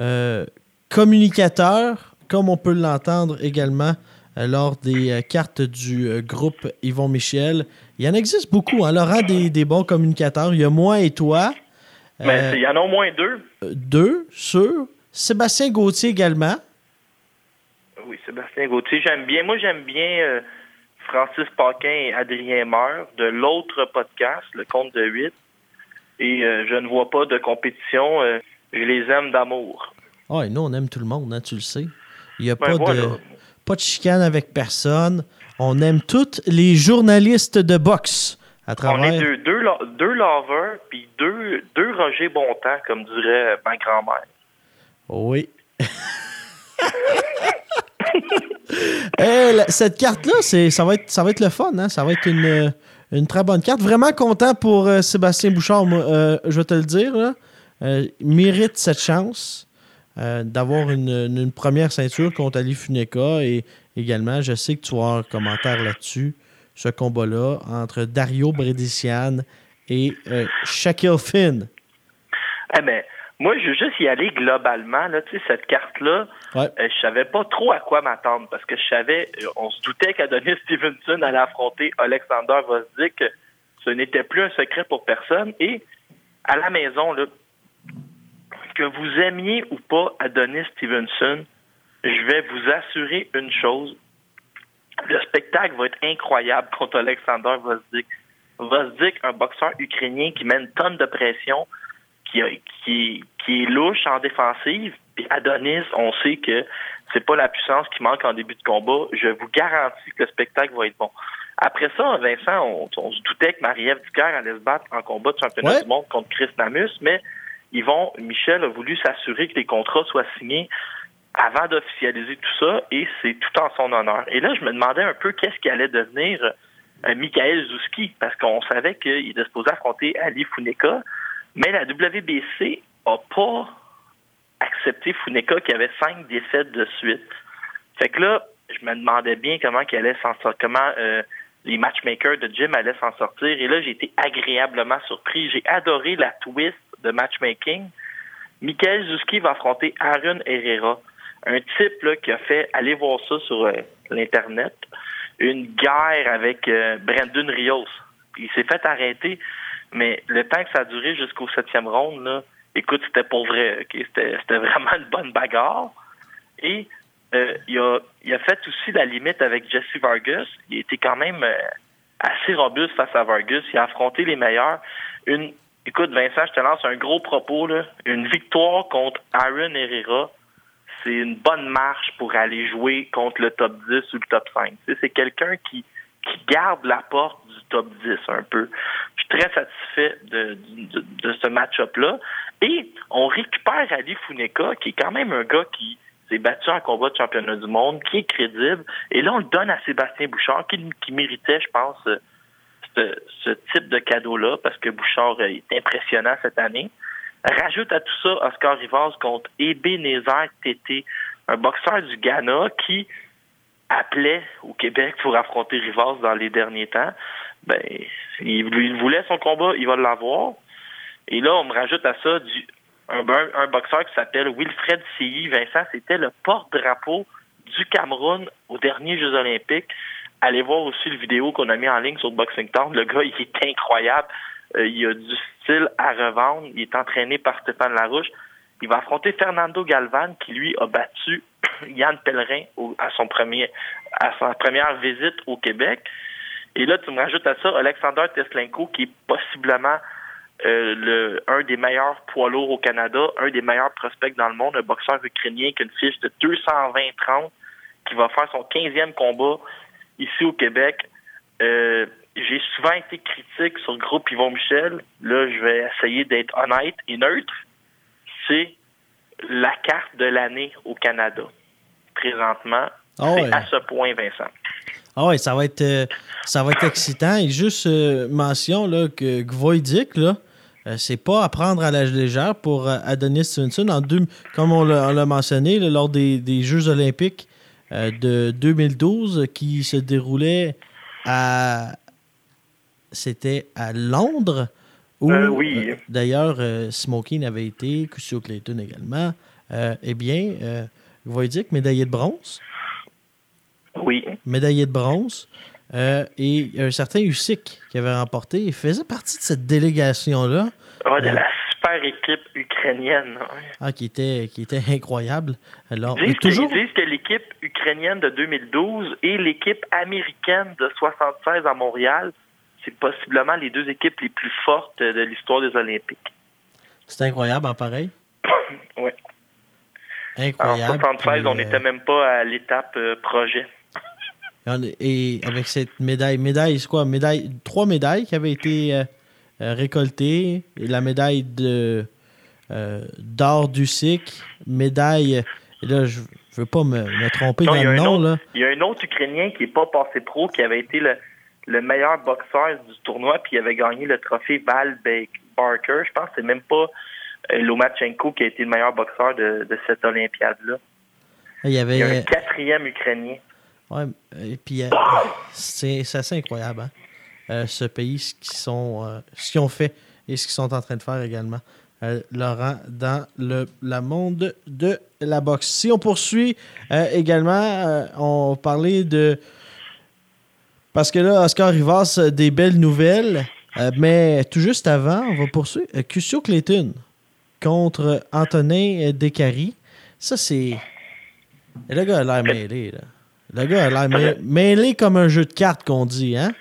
euh, communicateur, comme on peut l'entendre également lors des cartes du groupe Yvon Michel. Il y en existe beaucoup, hein, Laurent, des, des, bons communicateurs. Il y a moi et toi. Mais il y en a au moins deux. Deux, sûr. Sébastien Gauthier également. Oui, Sébastien Gauthier, j'aime bien. Moi, j'aime bien Francis Paquin et Adrien Meur de l'autre podcast, Le Compte de 8. Et euh, je ne vois pas de compétition. Euh, je les aime d'amour. Ah, oh, nous, on aime tout le monde, hein, tu le sais. Il n'y a ben, pas, de, pas de chicane avec personne. On aime tous les journalistes de boxe à travers. On est deux, deux, deux lovers, puis deux, deux Roger Bontemps, comme dirait ma grand-mère. Oui. Cette carte-là, ça va, être, ça va être le fun. Hein? Ça va être une, une très bonne carte. Vraiment content pour euh, Sébastien Bouchard, euh, je vais te le dire. Euh, mérite cette chance d'avoir une, première ceinture contre Ali Funeka. Et également, je sais que tu as un commentaire là-dessus, ce combat-là entre Dario Bredician et Shaquille Finn. Eh bien, moi, je veux juste y aller globalement. Là, tu sais, cette carte-là, euh, je savais pas trop à quoi m'attendre parce que je savais, euh, on se doutait qu'Adonis Stevenson allait affronter Alexander Vosdik. Ce n'était plus un secret pour personne. Et à la maison, là, que vous aimiez ou pas Adonis Stevenson, je vais vous assurer une chose. Le spectacle va être incroyable contre Alexander Vosdik. Vosdik, un boxeur ukrainien qui met une tonne de pression, qui, qui, est louche en défensive. Puis Adonis, on sait que c'est pas la puissance qui manque en début de combat. Je vous garantis que le spectacle va être bon. Après ça, Vincent, on, se doutait que Marie-Ève Ducaire allait se battre en combat de championnat du monde contre Chris Namus, mais Yvon Michel a voulu s'assurer que les contrats soient signés avant d'officialiser tout ça, et c'est tout en son honneur. Et là, je me demandais un peu qu'est-ce qui allait devenir euh, Michael Zouski, parce qu'on savait qu'il était supposé affronter Ali Funeka, mais la WBC a pas accepté Funeka qui avait cinq défaites de suite. Fait que là, je me demandais bien comment allait s'en sortir, comment euh, les matchmakers de Jim allaient s'en sortir. Et là, j'ai été agréablement surpris. J'ai adoré la twist de matchmaking. Michael Zuski va affronter Aaron Herrera, un type qui a fait, aller voir ça sur euh, l'Internet, une guerre avec euh, Brandon Rios. Il s'est fait arrêter mais le temps que ça a duré jusqu'au septième round, écoute, c'était pour vrai. C'était, vraiment une bonne bagarre. Et euh, il, a, il a fait aussi la limite avec Jesse Vargas. Il était quand même euh, assez robuste face à Vargas. Il a affronté les meilleurs. Une, écoute, Vincent, je te lance un gros propos. Là. Une victoire contre Aaron Herrera, c'est une bonne marche pour aller jouer contre le top 10 ou le top 5. c'est quelqu'un qui, garde la porte top 10 un peu. Je suis très satisfait de, ce match-up-là. Et on récupère Ali Funeka, qui est quand même un gars qui s'est battu en combat de championnat du monde, qui est crédible. Et là, on le donne à Sébastien Bouchard, qui, qui méritait, je pense, ce, type de cadeau-là, parce que Bouchard est impressionnant cette année. Rajoute à tout ça Oscar Rivas contre Ebenezer Tété, un boxeur du Ghana qui appelait au Québec pour affronter Rivas dans les derniers temps ben, il, voulait son combat, il va l'avoir. Et là, on me rajoute à ça un, un boxeur qui s'appelle Wilfred Silly. Vincent, c'était le porte-drapeau du Cameroun aux derniers Jeux olympiques. Allez voir aussi le vidéo qu'on a mis en ligne sur Boxing Town. Le gars, il est incroyable. Euh, il a du style à revendre. Il est entraîné par Stéphane Larouche. Il va affronter Fernando Galvan, qui lui a battu Yann Pellerin à son premier, à sa première visite au Québec. Et là, tu me rajoutes à ça Alexander Teslenko, qui est possiblement euh, le, un des meilleurs poids lourds au Canada, un des meilleurs prospects dans le monde, un boxeur ukrainien qui a une fiche de 220-30, qui va faire son 15e combat ici au Québec. Euh, j'ai souvent été critique sur le groupe Yvon Michel. Là, je vais essayer d'être honnête et neutre. C'est la carte de l'année au Canada. Présentement, Ah c'est ouais. à ce point, Vincent. Ah ouais, ça va être, euh, ça va être excitant. Et juste euh, mention là, que Gvoidic, là, euh, c'est pas à prendre à la légère pour Adonis Stevenson. En deux, comme on l'a on l'a mentionné, là, lors des, des Jeux olympiques de 2012 euh, qui se déroulaient à... C'était à Londres. Où, Euh, oui. euh, D'ailleurs, euh, Smokey avait été, Cusio Clayton également. Euh, eh bien, euh, Gvoidic, médaillé de bronze? Oui. médaillé de bronze. Euh, et un certain Usyk qui avait remporté. Il faisait partie de cette délégation-là, Ah, Euh. équipe ukrainienne. ouais. ah, qui, était, qui était incroyable. Alors, Ils disent, que, toujours. ils disent que l'équipe ukrainienne de 2012 et l'équipe américaine de 76 à Montréal, c'est possiblement les deux équipes les plus fortes de l'histoire des Olympiques. C'est incroyable en pareil? Oui. En Incroyable. 76, Puis, on euh, n'était même pas à l'étape euh, projet. Et avec cette médaille, médaille, c'est quoi? Médaille, trois médailles qui avaient été euh, euh, récoltées. Et la médaille de euh, d'or d'Usyk, médaille. Et là, je ne veux pas me, me tromper Non, dans il y a le un nom. autre- Là. Il y a un autre Ukrainien qui n'est pas passé pro, qui avait été le, le meilleur boxeur du tournoi, puis il avait gagné le trophée Val Ba- Barker. Je pense que c'est même pas euh, Lomachenko qui a été le meilleur boxeur de, de cette Olympiade-là. Il y avait. Il y a un quatrième Ukrainien. Ouais, et puis euh, c'est assez incroyable, hein, ce pays, ce qu'ils sont, euh, ce qu'ils ont fait et ce qu'ils sont en train de faire également. Euh, Laurent, dans le la monde de la boxe. Si on poursuit euh, également, euh, on parlait de. Parce que là, Oscar Rivas, euh, des belles nouvelles. euh, mais tout juste avant, on va poursuivre. Euh, Cusio Clayton contre Antonin Descaries. Ça, c'est. Le gars a l'air mêlé, là. Le gars a l'air mê- mêlé comme un jeu de cartes qu'on dit, hein?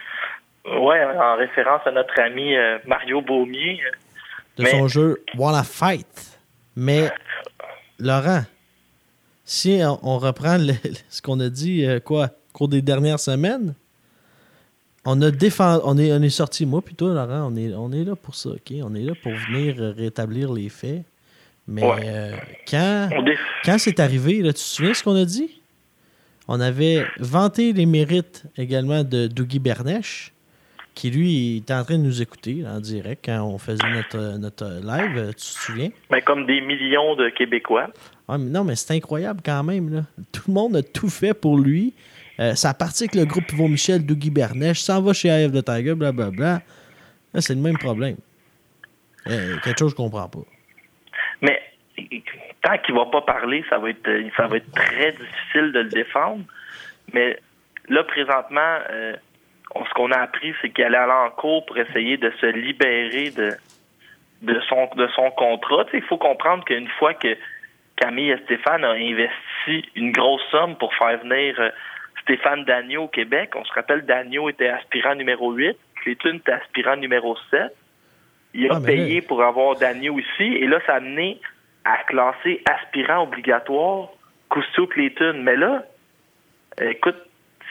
Ouais, en référence à notre ami euh, Mario Beaumier. euh, De Mais- son jeu Wanna Fight. Mais, Laurent, si on, on reprend le- ce qu'on a dit, euh, quoi, au cours des dernières semaines, on a défendu, on est, on est sorti, moi toi, Laurent, on est, on est là pour ça, OK? On est là pour venir euh, rétablir les faits. Mais Ouais. euh, quand, On dé- quand c'est arrivé, là, tu te souviens ce qu'on a dit? On avait vanté les mérites également de Dougie Bernèche, qui lui était en train de nous écouter en direct quand on faisait notre, notre live, euh, tu te souviens? ben, comme des millions de Québécois. Ah, mais non, mais c'est incroyable quand même. Là. Tout le monde a tout fait pour lui. Euh, ça a parti avec le groupe Yvon Michel, Dougie Bernèche, s'en va chez AF de Tiger, blablabla. Là, c'est le même problème. Euh, quelque chose que je comprends pas. Mais tant qu'il va pas parler, ça va être ça va être très difficile de le défendre. Mais là, présentement, euh, ce qu'on a appris, c'est qu'il allait aller en cours pour essayer de se libérer de de son de son contrat. Il faut comprendre qu'une fois que Camille et Stéphane ont investi une grosse somme pour faire venir euh, Stéphane Dagneau au Québec, on se rappelle Dagneau était aspirant numéro 8, Clayton était aspirant numéro 7. Il a Ah, là- payé pour avoir Dagneau ici, et là, ça a amené à classer aspirant obligatoire Cousteau Clayton. Mais là, euh, écoute,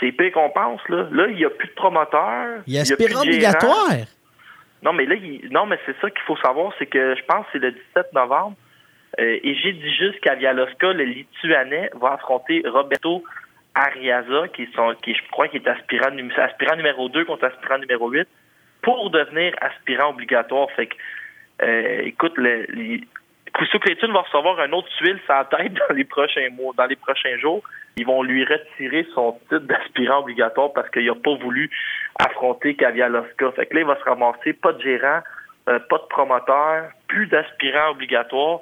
c'est pire qu'on pense, là. Là, il n'y a plus de promoteur. Il y a aspirant obligatoire. Non, mais là, il- non, mais c'est ça qu'il faut savoir, c'est que je pense que c'est le 17 novembre. Euh, et j'ai dit juste qu'Avialoska, le Lituanais, va affronter Roberto Ariaza, qui, sont, qui je crois qui est aspirant, aspirant numéro 2 contre aspirant numéro 8, pour devenir aspirant obligatoire. Fait que, euh, écoute, le, les, Cousteau Clayton va recevoir un autre tuile sans tête dans les prochains mois, dans les prochains jours. Ils vont lui retirer son titre d'aspirant obligatoire parce qu'il n'a pas voulu affronter Kavialoska. Fait que là, il va se ramasser pas de gérant, euh, pas de promoteur, plus d'aspirant obligatoire.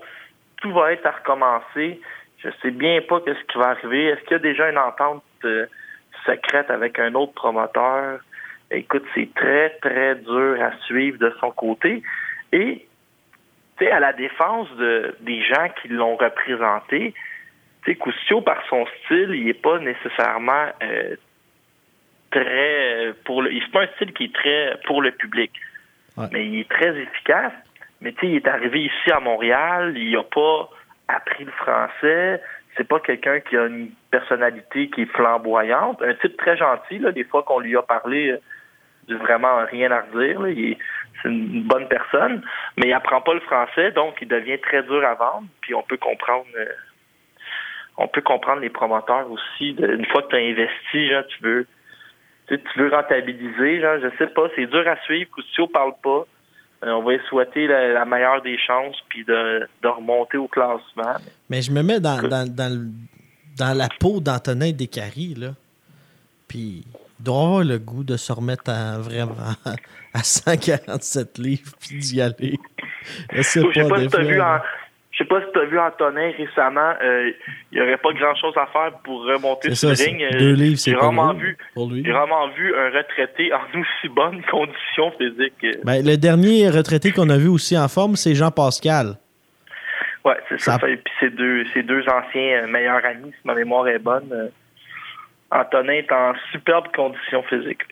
Tout va être à recommencer. Je sais bien pas ce qui va arriver. Est-ce qu'il y a déjà une entente euh, secrète avec un autre promoteur? Écoute, c'est très, très dur à suivre de son côté. Et sais, à la défense de, des gens qui l'ont représenté, tu sais, par son style, il n'est pas nécessairement euh, très pour le. C'est pas un style qui est très pour le public. Ouais. Mais il est très efficace. Mais tu sais, il est arrivé ici à Montréal, il n'a pas appris le français. C'est pas quelqu'un qui a une personnalité qui est flamboyante. Un type très gentil, là, des fois qu'on lui a parlé, euh, du vraiment rien à redire. là. Il est c'est une bonne personne, mais il apprend pas le français, donc il devient très dur à vendre. Puis on peut comprendre, euh, on peut comprendre les promoteurs aussi. une fois que tu as investi, genre, tu veux, tu, veux rentabiliser, genre, je sais pas, c'est dur à suivre. Si on parle pas, euh, on va souhaiter la, meilleure des chances, puis de, remonter au classement. Mais je me mets dans, dans, dans, la peau d'Antonin Descaries, là. Puis il doit avoir le goût de se remettre à, vraiment à 147 livres puis d'y aller. Je sais pas, si tu as vu Je sais pas si tu as vu Antonin récemment, euh, il n'y aurait pas grand chose à faire pour remonter sur le ring. Deux livres, c'est vraiment vu, J'ai vraiment vu un retraité en aussi bonne condition physique. Ben, le dernier retraité qu'on a vu aussi en forme, c'est Jean Pascal. Oui, c'est ça. Et puis c'est deux, deux anciens euh, meilleurs amis, si ma mémoire est bonne. Euh, Antonin est en superbe condition physique.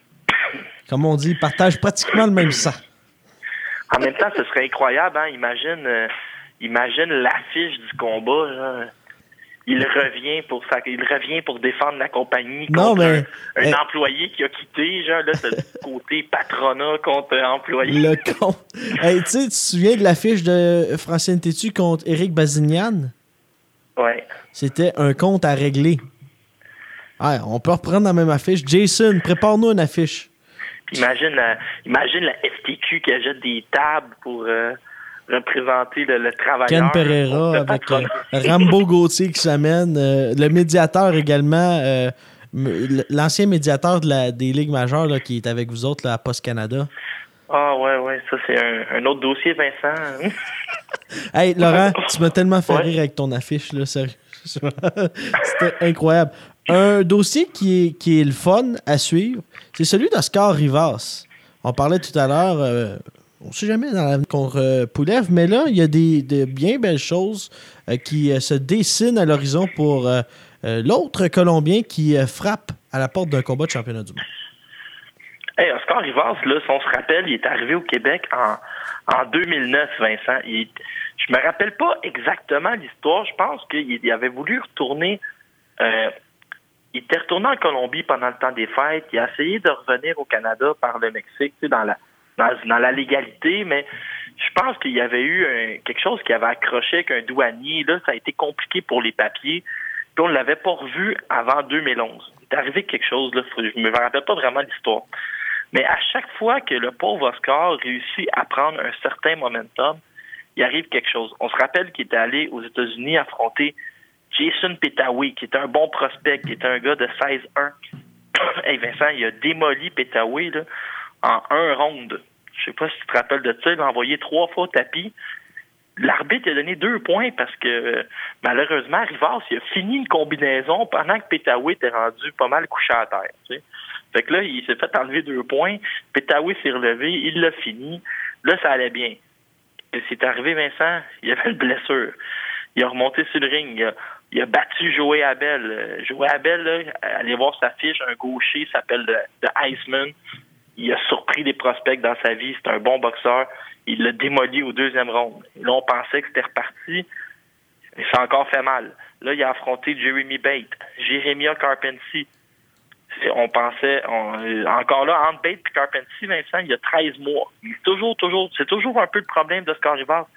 Comme on dit, il partage pratiquement le même sang. En même temps, ce serait incroyable, hein? Imagine, euh, imagine l'affiche du combat. Il revient pour il revient pour défendre la compagnie contre un, employé qui a quitté, genre là, c'est le côté patronat contre employé. Le con. hey, tu te souviens de l'affiche de Francine Tétu contre Éric Bazignan? Ouais. C'était un compte à régler. Ah, on peut reprendre la même affiche. Jason, prépare-nous une affiche. Imagine la, imagine la FTQ qui achète des tables pour euh, représenter le, travailleur. Ken Pereira avec euh, Rambo Gauthier qui s'amène. Euh, le médiateur également, l'ancien médiateur de la, des Ligues majeures qui est avec vous autres là, à Post Canada. Ah ouais, ouais, ça c'est un, autre dossier, Vincent. hey, Laurent, tu m'as tellement fait rire avec ton affiche, là, sérieux. C'était incroyable. Un dossier qui est, qui est le fun à suivre, c'est celui d'Oscar Rivas. On parlait tout à l'heure, euh, on ne sait jamais dans la contre euh, Poulev, mais là, il y a des, bien belles choses euh, qui se dessinent à l'horizon pour l'autre Colombien qui frappe à la porte d'un combat de championnat du monde. Oscar Rivas, là, si on se rappelle, il est arrivé au Québec en, en 2009, Vincent. Je je me rappelle pas exactement l'histoire. Je pense qu'il avait voulu retourner il était retourné en Colombie pendant le temps des fêtes. Il a essayé de revenir au Canada par le Mexique, tu sais, dans la dans, la légalité, mais je pense qu'il y avait eu quelque chose qui avait accroché avec un douanier. Là, ça a été compliqué pour les papiers. Puis on ne l'avait pas revu avant 2011. Il est arrivé quelque chose, là, je me rappelle pas vraiment l'histoire. Mais à chaque fois que le pauvre Oscar réussit à prendre un certain momentum, il arrive quelque chose. On se rappelle qu'il était allé aux États-Unis affronter Jason Petawi, qui est un bon prospect, qui est un gars de 16-1. hey Vincent, il a démoli Petawi en un ronde. Je sais pas si tu te rappelles de ça. Il a envoyé trois fois au tapis. L'arbitre a donné deux points parce que malheureusement, Rivas il a fini une combinaison pendant que Petawi était rendu pas mal couché à terre. Fait que là, il s'est fait enlever deux points. Petawi s'est relevé, il l'a fini. Là, ça allait bien. C'est arrivé, Vincent, il avait une blessure. Il a remonté sur le ring il a battu Joey Abel. Euh, Joey Abel, là, allez voir sa fiche, un gaucher s'appelle The Iceman. Il a surpris des prospects dans sa vie. C'est un bon boxeur. Il l'a démoli au deuxième round. là, on pensait que c'était reparti. Mais ça a encore fait mal. Là, il a affronté Jeremy Bate, Jeremiah Carpentier. On pensait, encore là, entre Bate et Carpentier, Vincent, il y a 13 mois. C'est toujours, toujours, c'est toujours un peu le problème de Scar Rivas.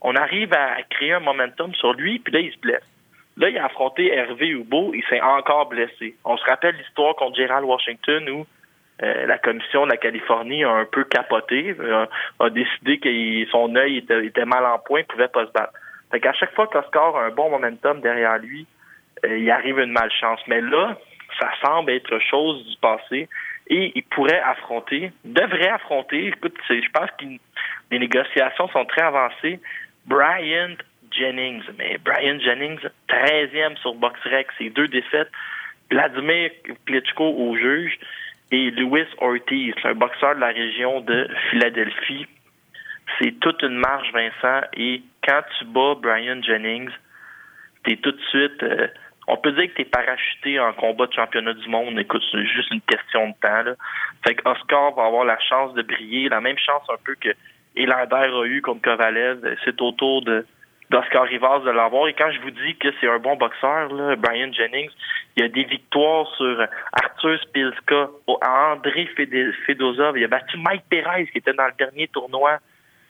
On arrive à créer un momentum sur lui, puis là, il se blesse. Là, il a affronté Hervé Hubo, il s'est encore blessé. On se rappelle l'histoire contre Gerald Washington où euh, la commission de la Californie a un peu capoté, euh, a décidé que son œil était, mal en point, il pouvait pas se battre. Fait qu'à chaque fois qu'Oscar a un bon momentum derrière lui, euh, il arrive une malchance. Mais là, ça semble être chose du passé et il pourrait affronter, devrait affronter, écoute, je pense que les négociations sont très avancées, Bryant Jennings. Mais Brian Jennings, 13e sur BoxRec, c'est deux défaites. Vladimir Klitschko au juge et Louis Ortiz, un boxeur de la région de Philadelphie. C'est toute une marge, Vincent. Et quand tu bats Brian Jennings, t'es tout de suite... Euh, on peut dire que tu es parachuté en combat de championnat du monde. Écoute, c'est juste une question de temps. Fait que Oscar va avoir la chance de briller, la même chance un peu que Elander a eu contre Kovalev. C'est autour de d'Oscar Rivas de l'avoir. Et quand je vous dis que c'est un bon boxeur, Brian Jennings, il a des victoires sur Arthur Spilska, André Fedosov, il a battu Mike Perez qui était dans le dernier tournoi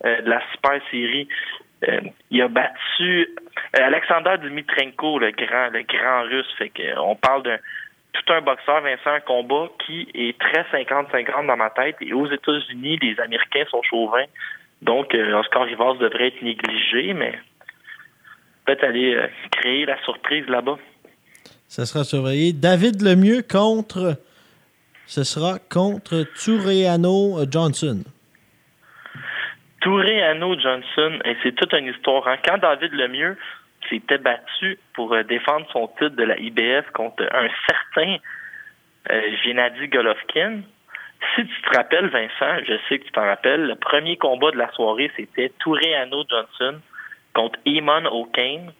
euh, de la Super Série. Euh, il a battu euh, Alexander Dimitrenko, le grand, le grand russe. Fait que, on parle d'un tout un boxeur, Vincent, un combat qui est très 50-50 dans ma tête. Et aux États-Unis, les Américains sont chauvins. Donc, Oscar Rivas devrait être négligé, mais peut-être aller créer la surprise là-bas. Ça sera surveillé. David Lemieux contre. Ce sera contre Toureano Johnson. Toureano Johnson, et c'est toute une histoire. Hein. Quand David Lemieux s'était battu pour euh, défendre son titre de la IBF contre un certain euh, Gennady Golovkin, si tu te rappelles, Vincent, je sais que tu t'en rappelles, le premier combat de la soirée, c'était Toureano Johnson contre Eamon O'Kane.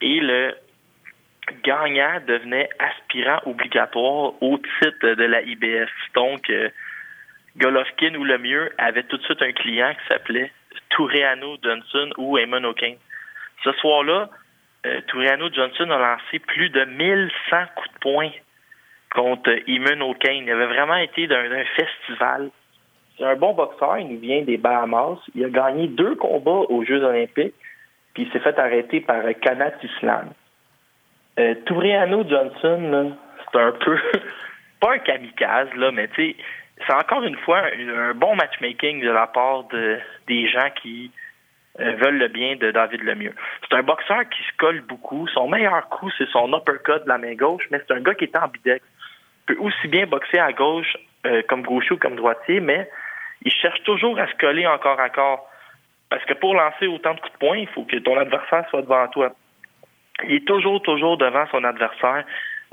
Et le gagnant devenait aspirant obligatoire au titre de la IBF. Donc, euh, Golovkin ou le mieux avait tout de suite un client qui s'appelait Toureano Johnson ou Eamon O'Kane. Ce soir-là, euh, Johnson a lancé plus de 1100 coups de poing contre Eamon O'Kane. Il avait vraiment été d'un festival. C'est un bon boxeur, il vient des Bahamas. Il a gagné deux combats aux Jeux olympiques, puis il s'est fait arrêter par Kanat Islam. Euh, Johnson, c'est un peu, pas un kamikaze, là, mais tu sais, c'est encore une fois un, bon matchmaking de la part de, des gens qui euh, veulent le bien de David Lemieux. C'est un boxeur qui se colle beaucoup. Son meilleur coup, c'est son uppercut de la main gauche, mais c'est un gars qui est ambidex. Peut aussi bien boxer à gauche euh, comme gaucher ou comme droitier, mais il cherche toujours à se coller encore à corps. Parce que pour lancer autant de coups de poing, il faut que ton adversaire soit devant toi. Il est toujours, toujours devant son adversaire.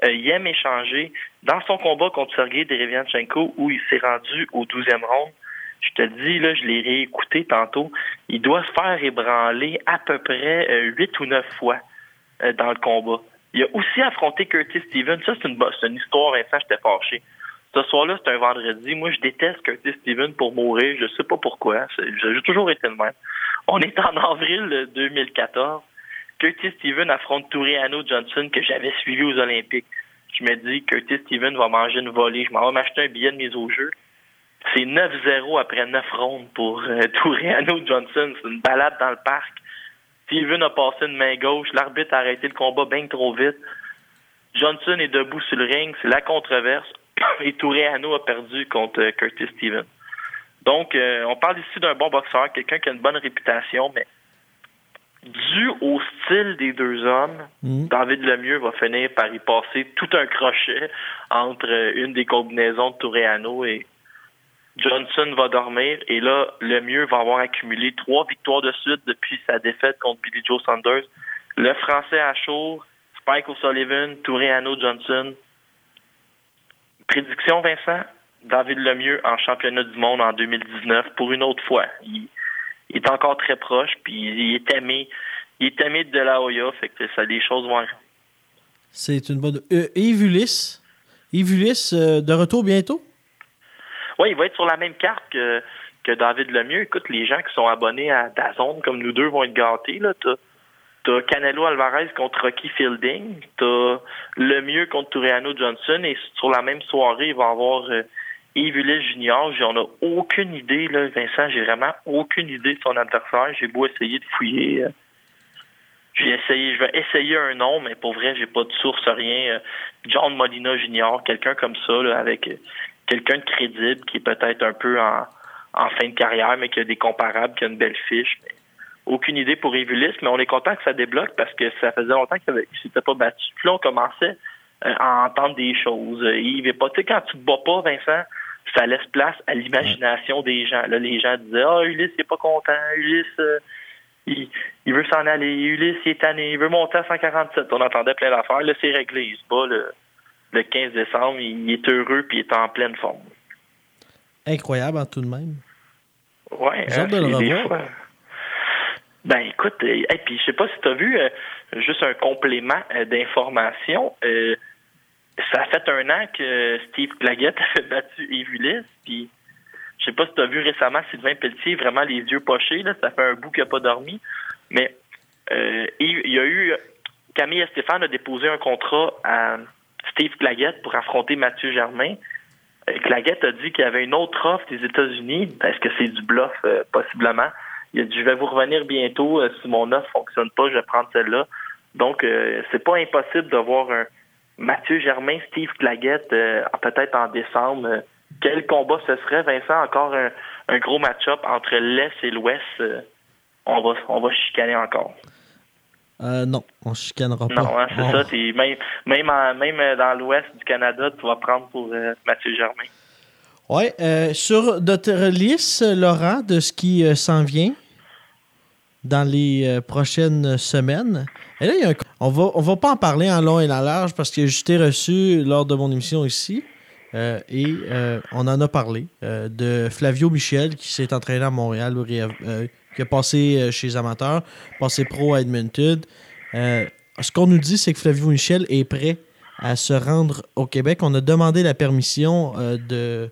Euh, il aime échanger. Dans son combat contre Sergei Derevianchenko, où il s'est rendu au 12e round, je te dis, là, je l'ai réécouté tantôt, il doit se faire ébranler à peu près euh, huit ou neuf fois euh, dans le combat. Il a aussi affronté Curtis Stevens. Ça, c'est une, une histoire, Vincent, j'étais fâché. Ce soir-là, c'est un vendredi. Moi, je déteste Curtis Stevens pour mourir. Je sais pas pourquoi. J'ai toujours été le même. On est en avril 2014. Curtis Steven affronte Toureano Johnson que j'avais suivi aux Olympiques. Je me dis, Curtis Steven va manger une volée. Je m'en vais m'acheter un billet de mise au jeu. C'est 9-0 après 9 rondes pour euh, Johnson. C'est une balade dans le parc. Steven a passé une main gauche. L'arbitre a arrêté le combat bien trop vite. Johnson est debout sur le ring. C'est la controverse. Et Toureano a perdu contre euh, Curtis Steven. Donc, euh, on parle ici d'un bon boxeur, quelqu'un qui a une bonne réputation, mais dû au style des deux hommes, mm. David Lemieux va finir par y passer tout un crochet entre une des combinaisons de Touréano et Johnson va dormir. Et là, Lemieux va avoir accumulé trois victoires de suite depuis sa défaite contre Billy Joe Saunders. Le Français à chaud, Spike O'Sullivan, Touréano Johnson. Prédiction, Vincent? David Lemieux en championnat du monde en 2019 pour une autre fois il est encore très proche, puis il est aimé. Il est aimé de la Hoya, fait que ça, les choses vont C'est une bonne. Euh, Yves Ulysse. Yves Ulysse, euh, de retour bientôt? Oui, il va être sur la même carte que, que David Lemieux. Écoute, les gens qui sont abonnés à Dazone, comme nous deux, vont être gâtés. Là. T'as, Canelo Alvarez contre Rocky Fielding. T'as Lemieux contre Toureano Johnson. Et sur la même soirée, il va y avoir euh, Yves Junior, j'en ai aucune idée, là, Vincent, j'ai vraiment aucune idée de son adversaire. J'ai beau essayer de fouiller. Euh, j'ai essayé, je vais essayer un nom, mais pour vrai, j'ai pas de source, rien. Euh, John Molina Junior, quelqu'un comme ça, avec euh, quelqu'un de crédible qui est peut-être un peu en, fin de carrière, mais qui a des comparables, qui a une belle fiche. Aucune idée pour Yves mais on est content que ça débloque parce que ça faisait longtemps qu'il ne s'était pas battu. Puis là, on commençait à entendre des choses. Yves est pas, tu sais, quand tu te bats pas, Vincent, ça laisse place à l'imagination des gens. Là, les gens disaient Ah, Ulysse, il n'est pas content. Ulysse, euh, il, veut s'en aller. Ulysse, il est tanné. Il veut monter à 147. On entendait plein d'affaires. Là, c'est réglé. Il se bat le, 15 décembre. Il, est heureux puis il est en pleine forme. Incroyable, en tout de même. Oui. Hein, de Ben écoute, et euh, puis je sais pas si tu as vu euh, juste un complément d'information ça a fait un an que Steve Plaguette a battu Yves Ulysse, puis je sais pas si tu as vu récemment Sylvain Pelletier, vraiment les yeux pochés, là, ça fait un bout qu'il n'a pas dormi, mais il y a eu Camille Stéphane a déposé un contrat à Steve Claguette pour affronter Mathieu Germain. Claguette a dit qu'il y avait une autre offre des États-Unis. Est-ce que c'est du bluff? possiblement. Il a dit, je vais vous revenir bientôt. Si mon offre fonctionne pas, je vais prendre celle-là. Donc, c'est pas impossible de voir un Mathieu Germain, Steve Claguette, peut-être en décembre quel combat ce serait, Vincent? Encore un, gros match-up entre l'Est et l'Ouest. Euh, on, va, on va chicaner encore. Euh, non, on chicanera pas. Non, hein, c'est ça. même, même, même dans l'ouest du Canada, tu vas prendre pour euh, Mathieu Germain. Oui. sur notre liste, Laurent, de ce qui s'en vient dans les prochaines semaines, et là, on va, on va pas en parler en long et en large parce que je t'ai reçu lors de mon émission ici. Euh, et euh, on en a parlé euh, de Flavio Michel qui s'est entraîné à Montréal, qui a passé chez les amateurs, passé pro à Edmonton. ce qu'on nous dit, c'est que Flavio Michel est prêt à se rendre au Québec. On a demandé la permission de,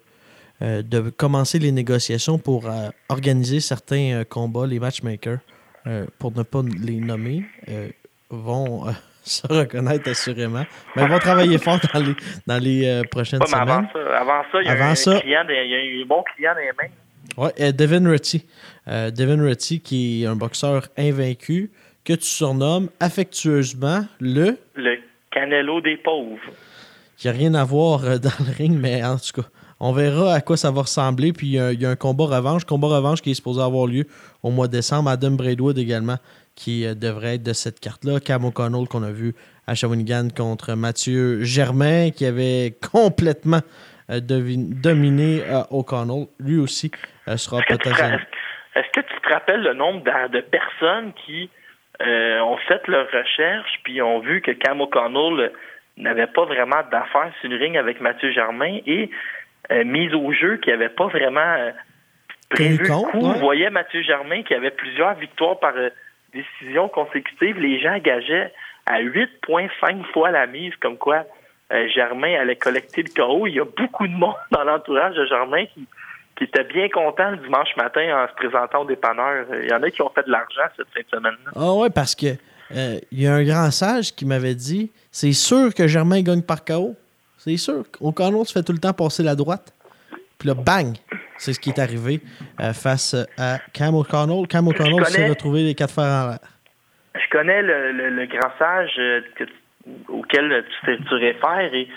de commencer les négociations pour organiser certains combats. Les matchmakers, pour ne pas les nommer, vont se reconnaître assurément. Mais ils vont travailler fort dans les, dans les euh, prochaines semaines. Avant ça, avant ça, il y a, un, Client il y a un bon client mains. Oui, euh, Devin Rutty. Euh, Devin Rutty, qui est un boxeur invaincu, que tu surnommes affectueusement le... Le Canelo des pauvres. Il n'y a rien à voir dans le ring, mais en tout cas, on verra à quoi ça va ressembler. Puis il y, a un combat revanche, combat revanche qui est supposé avoir lieu au mois de décembre. Adam Braidwood également qui euh, devrait être de cette carte-là. Cam O'Connell qu'on a vu à Shawinigan contre Mathieu Germain qui avait complètement euh, dominé euh, O'Connell. Lui aussi sera peut-être... Est-ce que tu te rappelles le nombre de, personnes qui ont fait leur recherche puis ont vu que Cam O'Connell n'avait pas vraiment d'affaires sur le ring avec Mathieu Germain et mise au jeu qui n'avait pas vraiment prévu coup. Vous voyez Mathieu Germain qui avait plusieurs victoires par décisions consécutives, les gens gageaient à 8,5 fois la mise, comme quoi euh, Germain allait collecter le KO. Il y a beaucoup de monde dans l'entourage de Germain qui, qui était bien content le dimanche matin en se présentant au dépanneur. Il y en a qui ont fait de l'argent cette fin de semaine-là. Ah ouais, parce que euh, il y a un grand sage qui m'avait dit c'est sûr que Germain gagne par KO. C'est sûr. Au canon, tu fais tout le temps passer la droite. Puis là, bang! C'est ce qui est arrivé euh, face à Cam O'Connell. Cam O'Connell s'est retrouvé les quatre fers en l'air. Je connais le, grand sage euh, auquel tu, tu, réfères et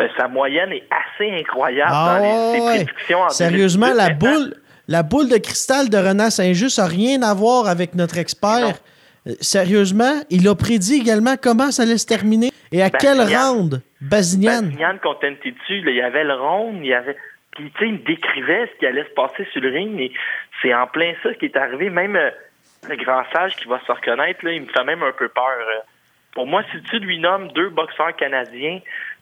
euh, sa moyenne est assez incroyable dans les, ses prédictions. En Sérieusement, la boule, la boule de cristal de Renan Saint-Just n'a rien à voir avec notre expert. Sérieusement, il a prédit également comment ça allait se terminer et à quelle ronde? Bazignan. Bazignan contre dessus. il y avait le ronde, il y avait puis, tu sais, il décrivait ce qui allait se passer sur le ring, mais c'est en plein ça qui est arrivé. Même euh, le grand sage qui va se reconnaître, là, il me fait même un peu peur. Euh. Pour moi, si tu lui nommes deux boxeurs canadiens,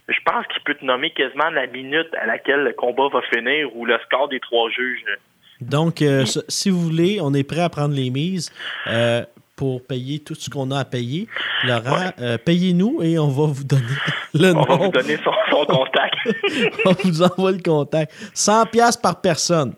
je pense qu'il peut te nommer quasiment la minute à laquelle le combat va finir ou le score des trois juges. Donc, euh, si vous voulez, on est prêt à prendre les mises pour payer tout ce qu'on a à payer. Laurent, euh, payez-nous et on va vous donner le nom. On va vous donner son, contact. on vous envoie le contact. 100 pièces par personne.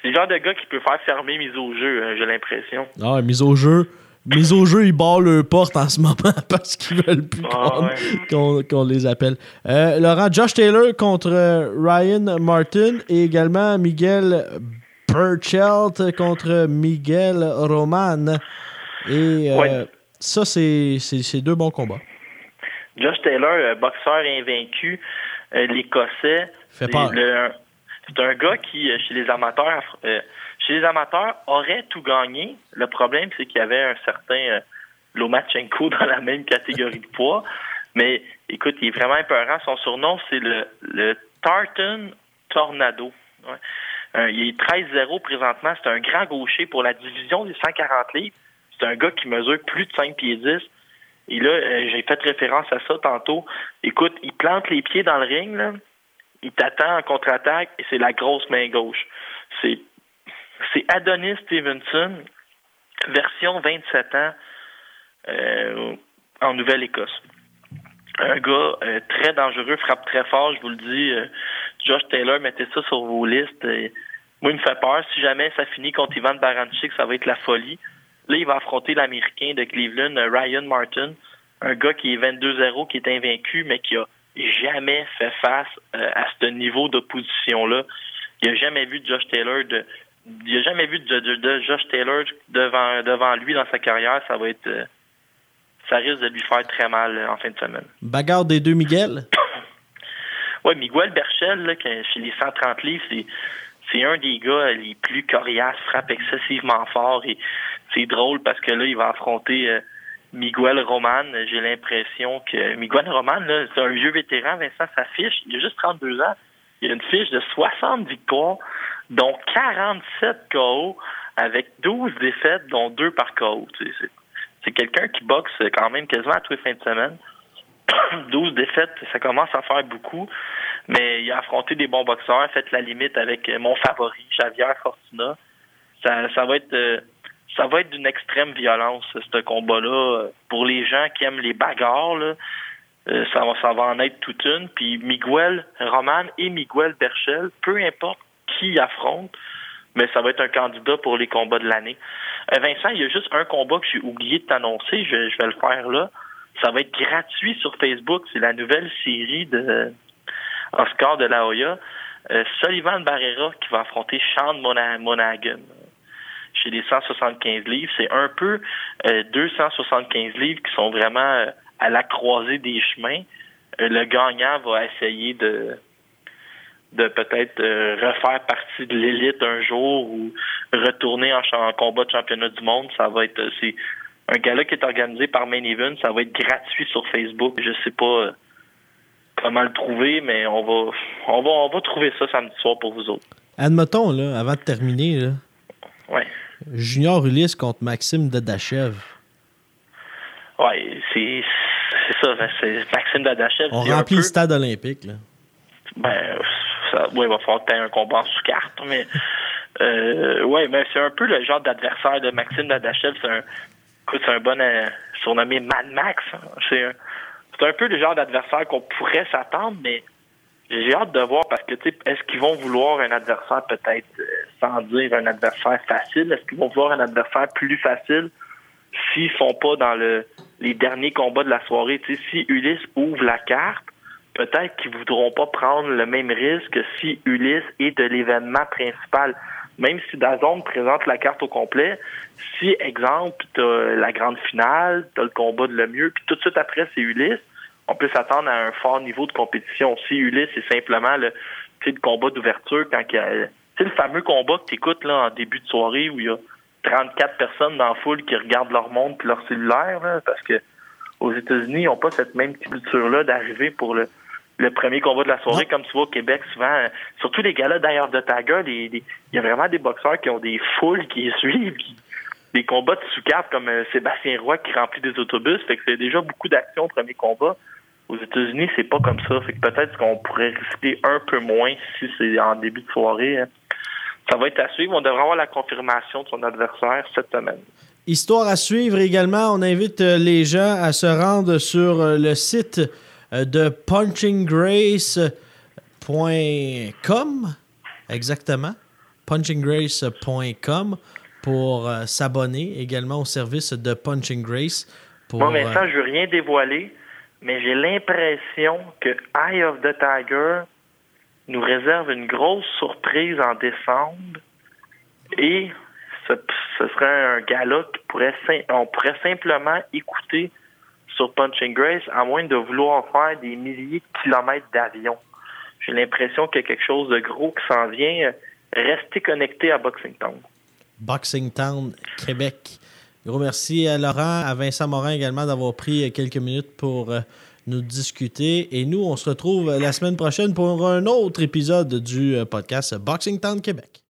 C'est le genre de gars qui peut faire fermer mise au jeu, hein, j'ai l'impression. Ah, mise au jeu. Mise au jeu, ils barrent le porte en ce moment parce qu'ils veulent plus ah, qu'on les appelle. Euh, Laurent, Josh Taylor contre Ryan Martin et également Miguel Burchelt contre Miguel Roman. Et euh, ça, c'est deux bons combats. Josh Taylor, euh, boxeur invaincu, euh, l'Écossais. C'est un gars qui, chez les amateurs, chez les amateurs, aurait tout gagné. Le problème, c'est qu'il y avait un certain Lomachenko dans la même catégorie de poids. Mais écoute, il est vraiment épeurant. Son surnom, c'est le, le Tartan Tornado. il est 13-0 présentement. C'est un grand gaucher pour la division des 140 livres. C'est un gars qui mesure plus de 5 pieds 10. Et là, euh, j'ai fait référence à ça tantôt. Écoute, il plante les pieds dans le ring, là. il t'attend en contre-attaque et c'est la grosse main gauche. C'est, Adonis Stevenson, version 27 ans, euh, en Nouvelle-Écosse. Un gars euh, très dangereux, frappe très fort, je vous le dis. Josh Taylor, mettez ça sur vos listes. moi, il me fait peur. Si jamais ça finit contre Ivan Baranchik, ça va être la folie. Là, il va affronter l'Américain de Cleveland, Ryan Martin, un gars qui est 22-0, qui est invaincu, mais qui a jamais fait face à ce niveau d'opposition-là. Il n'a jamais vu Josh Taylor de. Il a jamais vu de, Josh Taylor devant, devant lui dans sa carrière. Ça va être. ça risque de lui faire très mal en fin de semaine. Bagarre des deux Miguel? oui, Miguel Berchel, là, chez les 130 livres, c'est c'est un des gars les plus coriaces, frappe excessivement fort et c'est drôle parce que là, il va affronter euh, Miguel Roman. J'ai l'impression que Miguel Roman, c'est un vieux vétéran, Vincent, sa fiche, il a juste 32 ans. Il a une fiche de 60 victoires, dont 47 KO, avec 12 défaites, dont 2 par KO. C'est quelqu'un qui boxe quand même quasiment à tous les fins de semaine. 12 défaites, ça commence à faire beaucoup. Mais il a affronté des bons boxeurs, fait la limite avec mon favori, Javier Fortuna. Ça, va être euh, ça va être d'une extrême violence, ce combat-là. Pour les gens qui aiment les bagarres, là, euh, ça, va, ça va en être toute une. Puis Miguel Roman et Miguel Berchel, peu importe qui affronte, mais ça va être un candidat pour les combats de l'année. Euh, Vincent, il y a juste un combat que j'ai oublié de t'annoncer, je, je vais le faire là. Ça va être gratuit sur Facebook. C'est la nouvelle série de Oscar de la Hoya. Euh, Sullivan Barrera qui va affronter Sean Monaghan chez les 175 livres. C'est un peu euh, 275 livres qui sont vraiment euh, à la croisée des chemins. Euh, le gagnant va essayer de de peut-être refaire partie de l'élite un jour ou retourner en, en, combat de championnat du monde. Ça va être c'est un gala qui est organisé par Main Event. Ça va être gratuit sur Facebook. Je sais pas comment le trouver, mais on va, on va, on va trouver ça samedi soir pour vous autres. Admettons, là, avant de terminer, là, ouais. Junior Ulysse contre Maxime Dadachev. Oui, c'est ça. Ben, c'est Maxime Dadachev. On remplit le stade olympique. Là. Ben, ça, ouais, il va falloir que un combat en sous-carte, mais euh, ouais, mais c'est un peu le genre d'adversaire de Maxime Dadachev. C'est un, c'est un bon euh, surnommé Mad Max. Hein. C'est un, c'est un peu le genre d'adversaire qu'on pourrait s'attendre, mais j'ai hâte de voir parce que, tu sais, est-ce qu'ils vont vouloir un adversaire peut-être, euh, sans dire un adversaire facile, est-ce qu'ils vont vouloir un adversaire plus facile s'ils font pas dans le les derniers combats de la soirée? Tu sais, si Ulysse ouvre la carte, peut-être qu'ils voudront pas prendre le même risque si Ulysse est de l'événement principal. Même si Dazone présente la carte au complet, si, exemple, tu as la grande finale, tu as le combat de le mieux, puis tout de suite après, c'est Ulysse, on peut s'attendre à un fort niveau de compétition. Si Ulysse, c'est simplement le, le combat d'ouverture quand il y a. le fameux combat que tu écoutes là, en début de soirée où il y a 34 personnes dans la foule qui regardent leur monde et leur cellulaire, parce que aux États-Unis, ils n'ont pas cette même culture-là d'arriver pour le, le premier combat de la soirée, comme tu vois au Québec, souvent, surtout les gars-là d'ailleurs de Tiger, il y a vraiment des boxeurs qui ont des foules qui suivent, des combats de sous-carte comme euh, Sébastien Roy qui remplit des autobus, fait que c'est déjà beaucoup d'action au premier combat. Aux États-Unis, c'est pas comme ça. Fait que peut-être qu'on pourrait risquer un peu moins si c'est en début de soirée. Hein. Ça va être à suivre. On devrait avoir la confirmation de son adversaire cette semaine. Histoire à suivre également, on invite euh, les gens à se rendre sur euh, le site de punchinggrace.com. Exactement. punchinggrace.com pour s'abonner également au service de Punching Grace. Pour, Moi, Vincent, je veux rien dévoiler, mais j'ai l'impression que Eye of the Tiger nous réserve une grosse surprise en décembre et ce, serait un gala pourrait on pourrait simplement écouter sur Punching Grace à moins de vouloir faire des milliers de kilomètres d'avion. J'ai l'impression qu'il y a quelque chose de gros qui s'en vient. Restez connectés à Boxing Town. Boxing Town, Québec. Gros merci à Laurent, à Vincent Morin également d'avoir pris quelques minutes pour euh, nous discuter. Et nous, on se retrouve la semaine prochaine pour un autre épisode du euh, podcast Boxing Town Québec.